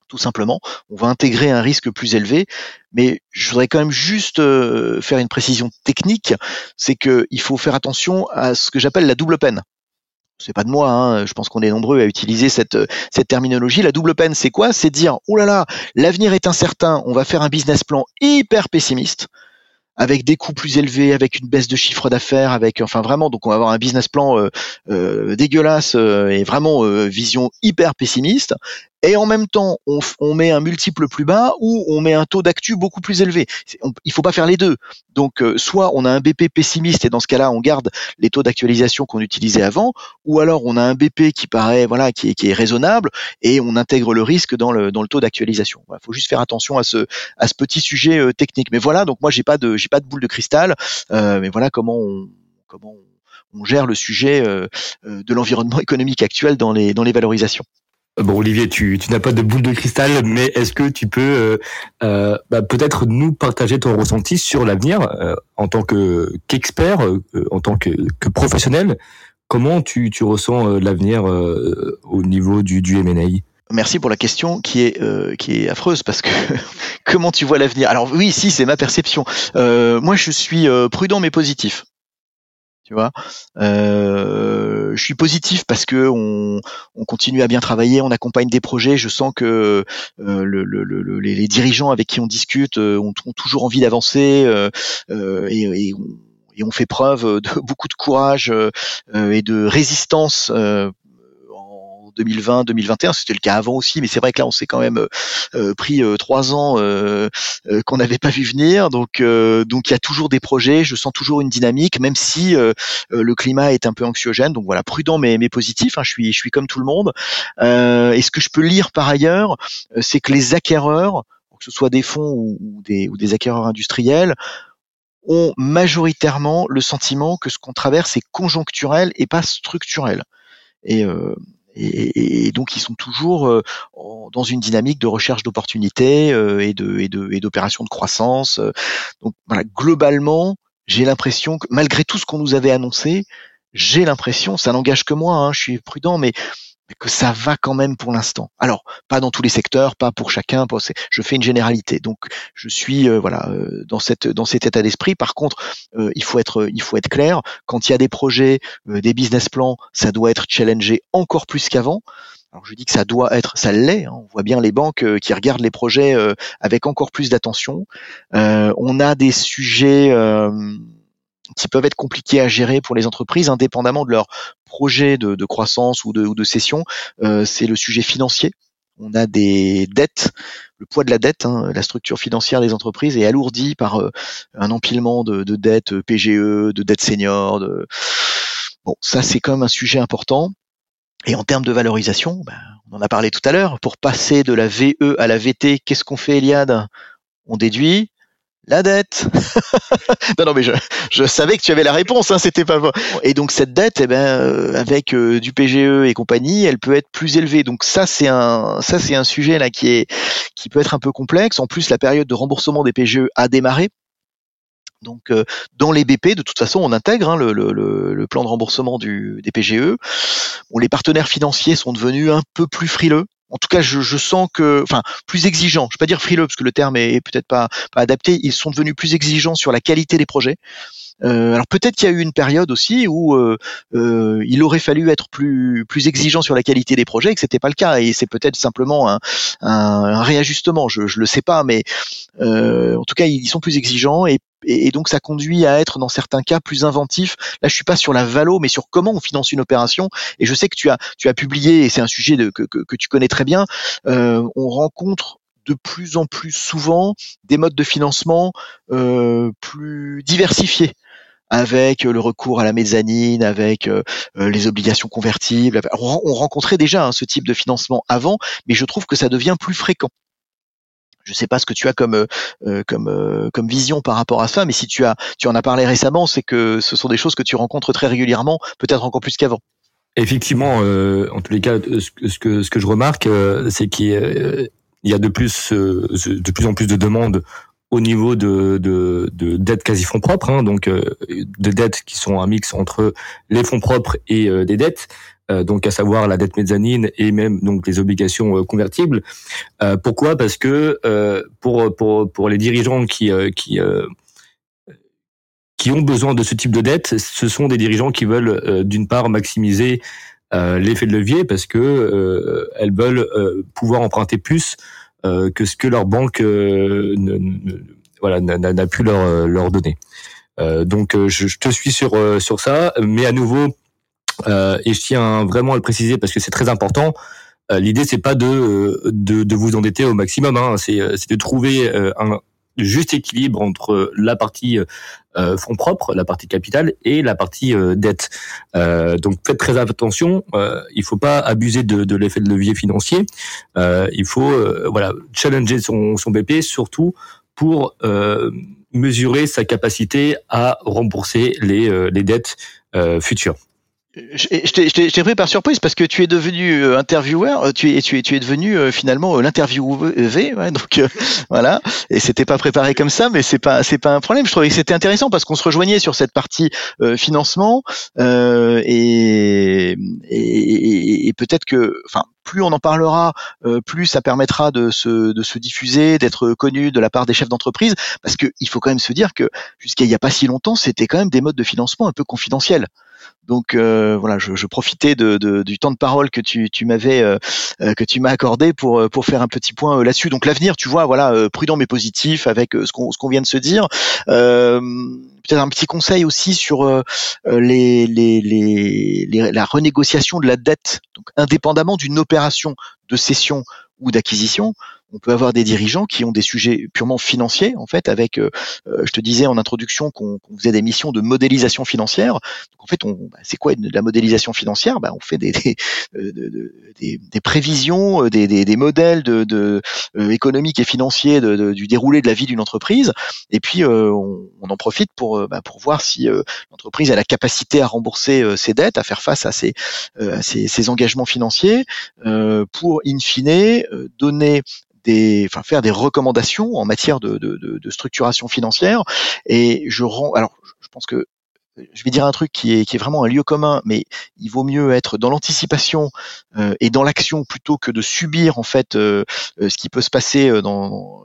Tout simplement, on va intégrer un risque plus élevé, mais je voudrais quand même juste euh, faire une précision technique, c'est qu'il faut faire attention à ce que j'appelle la double peine c'est pas de moi, hein, je pense qu'on est nombreux à utiliser cette, cette terminologie. La double peine, c'est quoi? C'est dire, oh là là, l'avenir est incertain, on va faire un business plan hyper pessimiste avec des coûts plus élevés, avec une baisse de chiffre d'affaires, avec enfin vraiment donc on va avoir un business plan euh, euh, dégueulasse euh, et vraiment vision hyper pessimiste et en même temps on, on, met un multiple plus bas ou on met un taux d'actu beaucoup plus élevé. On, il faut pas faire les deux. Donc euh, soit on a un BP pessimiste et dans ce cas-là on garde les taux d'actualisation qu'on utilisait avant, ou alors on a un BP qui paraît voilà qui est, qui est raisonnable et on intègre le risque dans le dans le taux d'actualisation. Il faut juste faire attention à ce à ce petit sujet euh, technique. Mais voilà donc moi j'ai pas de j'ai pas de boule de cristal, euh, mais voilà comment on comment on gère le sujet euh, euh de l'environnement économique actuel dans les dans les valorisations. Bon Olivier, tu, n'as pas de boule de cristal, mais est-ce que tu peux euh, euh, bah, peut-être nous partager ton ressenti sur l'avenir euh, en tant que qu'expert, en tant que, professionnel? Comment tu, ressens l'avenir au niveau du, du M&A Merci pour la question qui est qui est affreuse parce que comment tu vois l'avenir? Alors oui, si c'est ma perception. moi, je suis prudent mais positif tu vois. Euh, je suis positif parce que on, on, continue à bien travailler, on accompagne des projets. Je sens que euh, le, le, le, les, dirigeants avec qui on discute euh, ont, ont toujours envie d'avancer euh, euh, et, et, on, et, on, fait preuve de beaucoup de courage et de résistance 2020, 2021. C'était le cas avant aussi, mais c'est vrai que là, on s'est quand même euh, euh, pris euh, trois ans qu'on n'avait pas vu venir. Donc, donc il y a toujours des projets. Je sens toujours une dynamique, même si le climat est un peu anxiogène. Donc voilà, prudent mais, mais positif. Hein, je suis, je suis comme tout le monde. et ce que je peux lire par ailleurs, c'est que les acquéreurs, que ce soit des fonds ou, des, ou des acquéreurs industriels, ont majoritairement le sentiment que ce qu'on traverse est conjoncturel et pas structurel. Et, euh, et, donc ils sont toujours euh, dans une dynamique de recherche d'opportunités euh, et de et d'opérations de croissance. Donc voilà, globalement, j'ai l'impression que malgré tout ce qu'on nous avait annoncé, j'ai l'impression, ça n'engage que moi, hein, je suis prudent, mais que ça va quand même pour l'instant. Alors, pas dans tous les secteurs, pas pour chacun. je fais une généralité. Donc, je suis euh, voilà euh, dans cette dans cet état d'esprit. Par contre, euh, il faut être il faut être clair. Quand il y a des projets, des business plans, ça doit être challengé encore plus qu'avant. Alors je dis que ça doit être, ça l'est. Hein. On voit bien les banques qui regardent les projets avec encore plus d'attention. on a des sujets qui peuvent être compliqués à gérer pour les entreprises, indépendamment de leur projet de, de croissance ou de, ou de cession. Euh, c'est le sujet financier. On a des dettes, le poids de la dette, hein, la structure financière des entreprises est alourdie par euh, un empilement de, de, dettes PGE, de dettes seniors. De... Bon, ça c'est quand même un sujet important. Et en termes de valorisation, ben, on en a parlé tout à l'heure, pour passer de la VE à la VT, qu'est-ce qu'on fait Eliade? On déduit la dette. non, non, mais je, savais que tu avais la réponse, hein, c'était pas Et donc cette dette, eh ben, euh, avec euh, du PGE et compagnie, elle peut être plus élevée. Donc ça, c'est un, ça, c'est un sujet là qui est, qui peut être un peu complexe. En plus, la période de remboursement des PGE a démarré. Donc, euh, dans les BP, de toute façon, on intègre hein, le, le, le, plan de remboursement du, des PGE. Bon, les partenaires financiers sont devenus un peu plus frileux en tout cas, je, je, sens que, enfin, plus exigeants. Je ne vais pas dire frileux parce que le terme est, peut-être pas, pas adapté. Ils sont devenus plus exigeants sur la qualité des projets. Euh, alors peut-être qu'il y a eu une période aussi où euh, euh, il aurait fallu être plus plus exigeant sur la qualité des projets et que c'était pas le cas et c'est peut-être simplement un, un, un, réajustement. Je je le sais pas, mais en tout cas ils sont plus exigeants et et, donc ça conduit à être dans certains cas plus inventif. Là, je suis pas sur la valo, mais sur comment on finance une opération. Et je sais que tu as tu as publié, et c'est un sujet que, tu connais très bien. Euh, on rencontre de plus en plus souvent des modes de financement euh, plus diversifiés avec le recours à la mezzanine, avec euh, les obligations convertibles. On, rencontrait déjà hein, ce type de financement avant, mais je trouve que ça devient plus fréquent je sais pas ce que tu as comme euh, euh, comme euh, comme vision par rapport à ça, mais si tu as tu en as parlé récemment, c'est que ce sont des choses que tu rencontres très régulièrement, peut-être encore plus qu'avant. Effectivement, en tous les cas, ce que ce que je remarque, c'est qu'il y a de plus de plus en plus de demandes au niveau de, de, de dettes quasi fonds propres, hein, donc de dettes qui sont un mix entre les fonds propres et des dettes. Euh, donc à savoir la dette mezzanine et même donc les obligations euh, convertibles. Euh, pourquoi? Parce que pour pour pour les dirigeants qui qui qui ont besoin de ce type de dette, ce sont des dirigeants qui veulent d'une part maximiser l'effet de levier parce que elles veulent pouvoir emprunter plus que ce que leur banque ne, voilà n'a pu leur leur donner. donc je, je, te suis sur sur ça, mais à nouveau euh, et je tiens vraiment à le préciser parce que c'est très important. Euh, L'idée c'est pas de, de, de vous endetter au maximum, hein. c'est de trouver euh, un juste équilibre entre la partie euh, fonds propres, la partie capital et la partie euh, dette. Euh, donc faites très attention, euh, il faut pas abuser de, de l'effet de levier financier. il faut voilà challenger son, son BP surtout pour mesurer sa capacité à rembourser les, les dettes futures. Je t'ai pris par surprise parce que tu es devenu euh, intervieweur, euh, tu es, tu es, tu es devenu euh, finalement l'interviewé, ouais, donc voilà. Et c'était pas préparé comme ça, mais c'est pas c'est pas un problème. Je trouvais que c'était intéressant parce qu'on se rejoignait sur cette partie financement euh, et, et, et peut-être que, enfin, plus on en parlera, plus ça permettra de se, de se diffuser, d'être connu de la part des chefs d'entreprise, parce qu'il faut quand même se dire que jusqu'à il n'y a pas si longtemps, c'était quand même des modes de financement un peu confidentiels. Donc euh, voilà, je, profitais du temps de parole que tu, m'avais euh, euh, que tu m'as accordé pour pour faire un petit point là-dessus. Donc l'avenir, tu vois, voilà, prudent mais positif avec ce qu'on ce qu'on vient de se dire. Peut-être un petit conseil aussi sur la renégociation de la dette, indépendamment d'une opération de cession ou d'acquisition on peut avoir des dirigeants qui ont des sujets purement financiers, en fait, avec, euh, euh, je te disais en introduction qu'on faisait des missions de modélisation financière. Donc, en fait, bah, c'est quoi de la modélisation financière? Bah, On fait des, des, euh, des, des prévisions, des, des, modèles de, de économiques et financiers de, du déroulé de la vie d'une entreprise, et puis on, on, en profite pour, bah, pour voir si l'entreprise a la capacité à rembourser ses dettes, à faire face à ses, à ses, ses engagements financiers, pour, in fine, donner faire des recommandations en matière de, structuration financière. Et je rends, alors, je pense que je vais dire un truc qui est, qui est vraiment un lieu commun, mais il vaut mieux être dans l'anticipation euh, et dans l'action plutôt que de subir en fait euh, euh, ce qui peut se passer dans,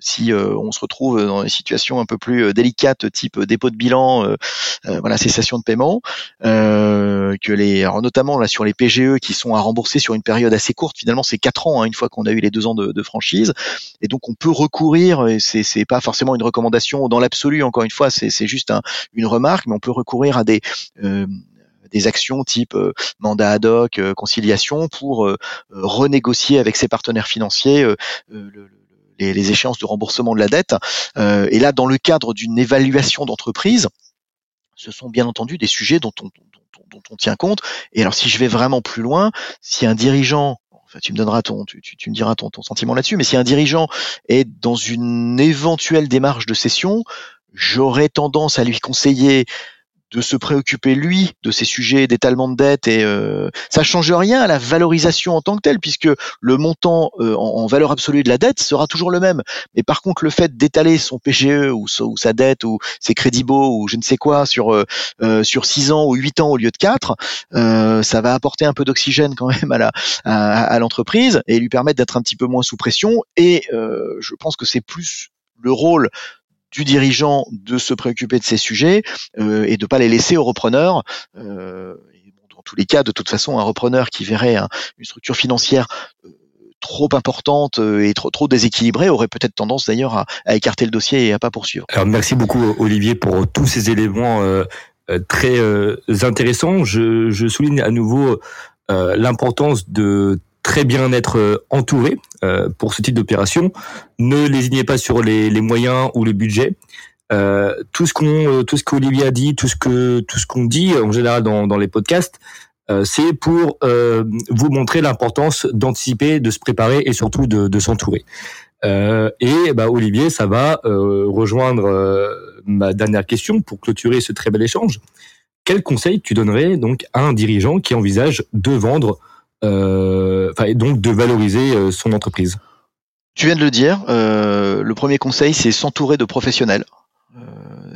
si euh, on se retrouve dans une situation un peu plus euh, délicate, type dépôt de bilan, euh, voilà, cessation de paiement, que les, alors notamment là sur les PGE qui sont à rembourser sur une période assez courte, finalement c'est quatre ans, hein, une fois qu'on a eu les deux ans de, de, franchise, et donc on peut recourir, et c'est c'est pas forcément une recommandation dans l'absolu, encore une fois, c'est c'est juste un, une remarque, mais on peut recourir à des des actions type mandat ad hoc, conciliation pour renégocier avec ses partenaires financiers le, les, les, échéances de remboursement de la dette. Euh, et là, dans le cadre d'une évaluation d'entreprise, ce sont bien entendu des sujets dont on, dont, dont on tient compte. Et alors, si je vais vraiment plus loin, si un dirigeant enfin, tu me donneras ton, tu, tu, me diras ton, ton sentiment là-dessus, mais si un dirigeant est dans une éventuelle démarche de cession, j'aurais tendance à lui conseiller de se préoccuper lui de ces sujets d'étalement de dette et euh, ça change rien à la valorisation en tant que telle puisque le montant euh, en, valeur absolue de la dette sera toujours le même. Mais par contre le fait d'étaler son PGE ou, sa dette ou ses crédits beaux ou je ne sais quoi sur euh, euh sur 6 ans ou 8 ans au lieu de 4 euh, ça va apporter un peu d'oxygène quand même à la à, à l'entreprise et lui permettre d'être un petit peu moins sous pression. Et je pense que c'est plus le rôle du dirigeant de se préoccuper de ces sujets euh, et de pas les laisser aux repreneurs. Euh, dans tous les cas, de toute façon, un repreneur qui verrait une structure financière euh, trop importante et trop, trop déséquilibrée aurait peut-être tendance d'ailleurs à, écarter le dossier et à pas poursuivre. Alors merci beaucoup Olivier pour tous ces éléments très intéressants. Je, je, souligne à nouveau l'importance de très bien être euh, entouré euh, pour ce type d'opération. Ne lésinez pas sur les, moyens ou le budget. Euh, tout ce qu'on, tout ce qu'Olivier a dit, tout ce que, tout ce qu'on dit en général dans, les podcasts, c'est pour vous montrer l'importance d'anticiper, de se préparer et surtout de, s'entourer. et bah, Olivier, ça va rejoindre ma dernière question pour clôturer ce très bel échange. Quel conseil tu donnerais donc à un dirigeant qui envisage de vendre et donc de valoriser euh, son entreprise. Tu viens de le dire, euh, le premier conseil, c'est s'entourer de professionnels.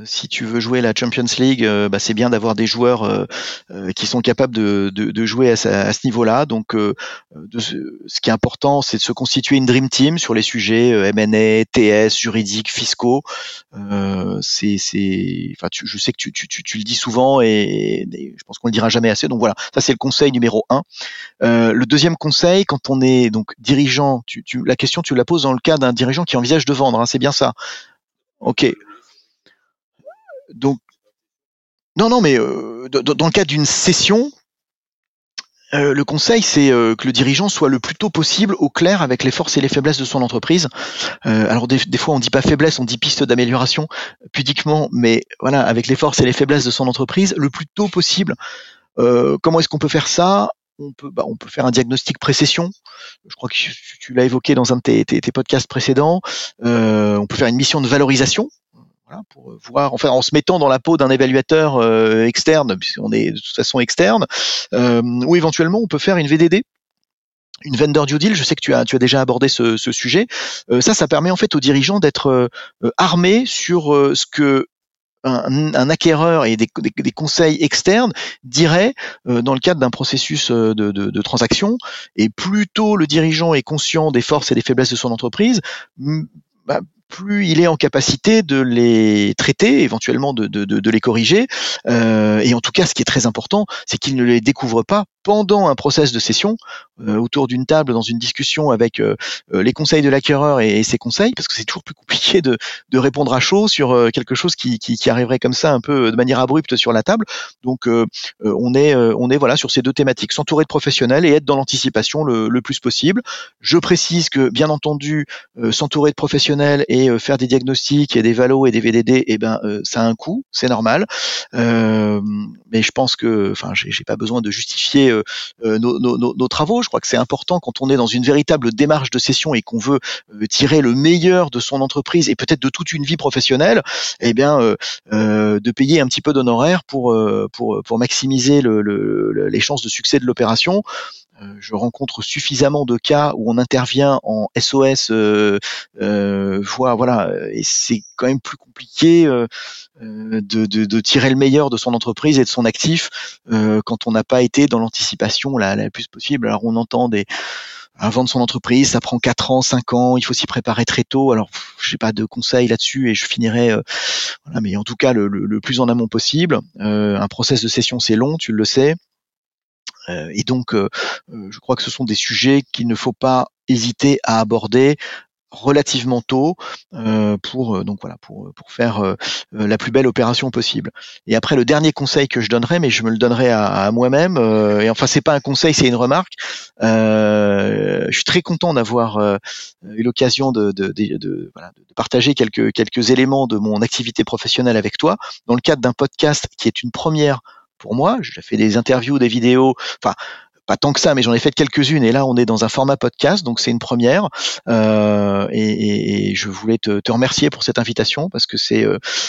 Euh, si tu veux jouer la Champions League, euh, bah, c'est bien d'avoir des joueurs euh, qui sont capables de, de, de jouer à, à ce niveau-là. Donc, de ce, ce, qui est important, c'est de se constituer une dream team sur les sujets M&A, TS, juridiques, fiscaux. c'est, c'est, enfin, tu, je sais que tu, tu, tu, le dis souvent et, je pense qu'on le dira jamais assez. Donc voilà, ça c'est le conseil numéro un. le deuxième conseil, quand on est donc dirigeant, tu, tu, la question tu la poses dans le cas d'un dirigeant qui envisage de vendre. Hein, c'est bien ça. Ok, donc, non, non, mais euh, dans, le cadre d'une session, euh, le conseil, c'est euh, que le dirigeant soit le plus tôt possible au clair avec les forces et les faiblesses de son entreprise. alors des, fois, on dit pas faiblesse, on dit piste d'amélioration pudiquement, mais voilà, avec les forces et les faiblesses de son entreprise, le plus tôt possible. comment est-ce qu'on peut faire ça? On peut, bah, on peut faire un diagnostic précession. Je crois que tu, l'as évoqué dans un de tes, tes podcasts précédents. on peut faire une mission de valorisation pour voir, enfin, en se mettant dans la peau d'un évaluateur euh, externe, puisqu'on est de toute façon externe, euh, ou éventuellement on peut faire une VDD, une vendor due deal. Je sais que tu as, tu as déjà abordé ce, sujet. Euh, ça, ça permet en fait aux dirigeants d'être armés sur ce que un, acquéreur et des, conseils externes diraient dans le cadre d'un processus de, de, de, transaction. Et plus tôt le dirigeant est conscient des forces et des faiblesses de son entreprise, bah, plus il est en capacité de les traiter, éventuellement de, les corriger. Euh, et en tout cas, ce qui est très important, c'est qu'il ne les découvre pas pendant un process de session, euh, autour d'une table, dans une discussion avec euh, euh, les conseils de l'acquéreur et, ses conseils, parce que c'est toujours plus compliqué de, de, répondre à chaud sur quelque chose qui, qui, qui, arriverait comme ça un peu de manière abrupte sur la table. Donc on est on est voilà sur ces deux thématiques, s'entourer de professionnels et être dans l'anticipation le, le, plus possible. Je précise que bien entendu, s'entourer de professionnels et faire des diagnostics et des valos et des VDD, eh ben ça a un coût, c'est normal. mais je pense que, enfin, j'ai pas besoin de justifier euh, euh, nos, travaux. Je crois que c'est important quand on est dans une véritable démarche de session et qu'on veut euh, tirer le meilleur de son entreprise et peut-être de toute une vie professionnelle, eh bien, de payer un petit peu d'honoraires pour, pour, pour maximiser les chances de succès de l'opération je rencontre suffisamment de cas où on intervient en SOS, euh, voilà, et c'est quand même plus compliqué euh, de, de, de, tirer le meilleur de son entreprise et de son actif euh, quand on n'a pas été dans l'anticipation la, plus possible. Alors on entend des vendre son entreprise, ça prend 4 ans, 5 ans, il faut s'y préparer très tôt. Alors, j'ai pas de conseils là-dessus et je finirai, euh, mais en tout cas le, plus en amont possible. Euh, un process de session, c'est long, tu le sais. Euh, et donc, je crois que ce sont des sujets qu'il ne faut pas hésiter à aborder relativement tôt euh, pour euh, donc voilà pour pour faire euh, la plus belle opération possible. Et après le dernier conseil que je donnerais, mais je me le donnerai à, moi-même. et enfin c'est pas un conseil, c'est une remarque. je suis très content d'avoir eu l'occasion de, de, de, de, voilà, de partager quelques quelques éléments de mon activité professionnelle avec toi dans le cadre d'un podcast qui est une première pour moi. J'ai fait des interviews, des vidéos. Enfin pas tant que ça, mais j'en ai fait quelques-unes. Et là, on est dans un format podcast, donc c'est une première. Euh, et, et, je voulais te, te, remercier pour cette invitation parce que c'est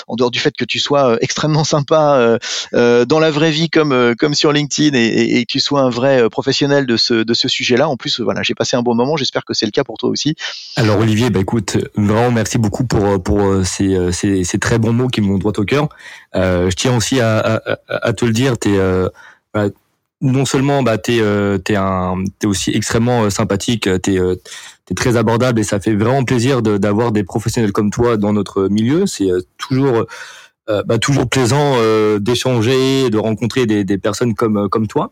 en dehors du fait que tu sois extrêmement sympa dans la vraie vie comme comme sur LinkedIn et, et, que tu sois un vrai professionnel de ce de ce sujet-là. En plus, voilà, j'ai passé un bon moment. J'espère que c'est le cas pour toi aussi. Alors Olivier, bah écoute, vraiment merci beaucoup pour pour ces, ces, ces très bons mots qui m'ont droit au cœur. Euh, je tiens aussi à, à, à te le dire, t'es euh, bah, non seulement bah t'es euh, t'es un t'es aussi extrêmement euh, sympathique, t'es euh, t'es très abordable et ça fait vraiment plaisir d'avoir des professionnels comme toi dans notre milieu. C'est toujours euh, bah, toujours plaisant euh, d'échanger, de rencontrer des, des, personnes comme euh, comme toi.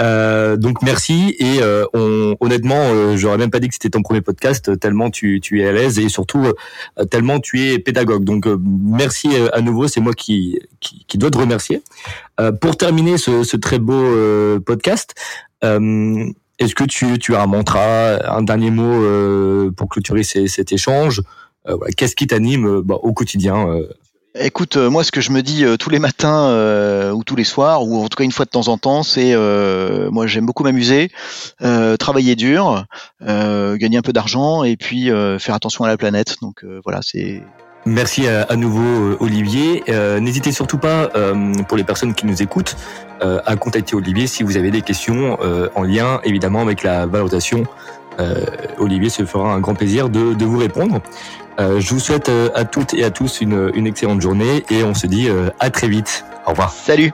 Donc merci. Et on, honnêtement, j'aurais même pas dit que c'était ton premier podcast tellement tu, tu es à l'aise et surtout tellement tu es pédagogue. Donc merci à nouveau, c'est moi qui, qui, qui dois te remercier. pour terminer ce, ce très beau podcast, est-ce que tu, tu as un mantra, un dernier mot pour clôturer cet échange? Qu'est-ce qui t'anime bah, au quotidien Écoute, euh, moi, ce que je me dis euh, tous les matins euh, ou tous les soirs, ou en tout cas une fois de temps en temps, c'est moi j'aime beaucoup m'amuser, travailler dur, gagner un peu d'argent et puis faire attention à la planète. Donc voilà, c'est. Merci à, nouveau Olivier. N'hésitez surtout pas, pour les personnes qui nous écoutent, à contacter Olivier si vous avez des questions en lien évidemment avec la valorisation. Olivier se fera un grand plaisir de vous répondre. Euh, je vous souhaite euh, à toutes et à tous une, excellente journée et on se dit euh, à très vite. Au revoir. Salut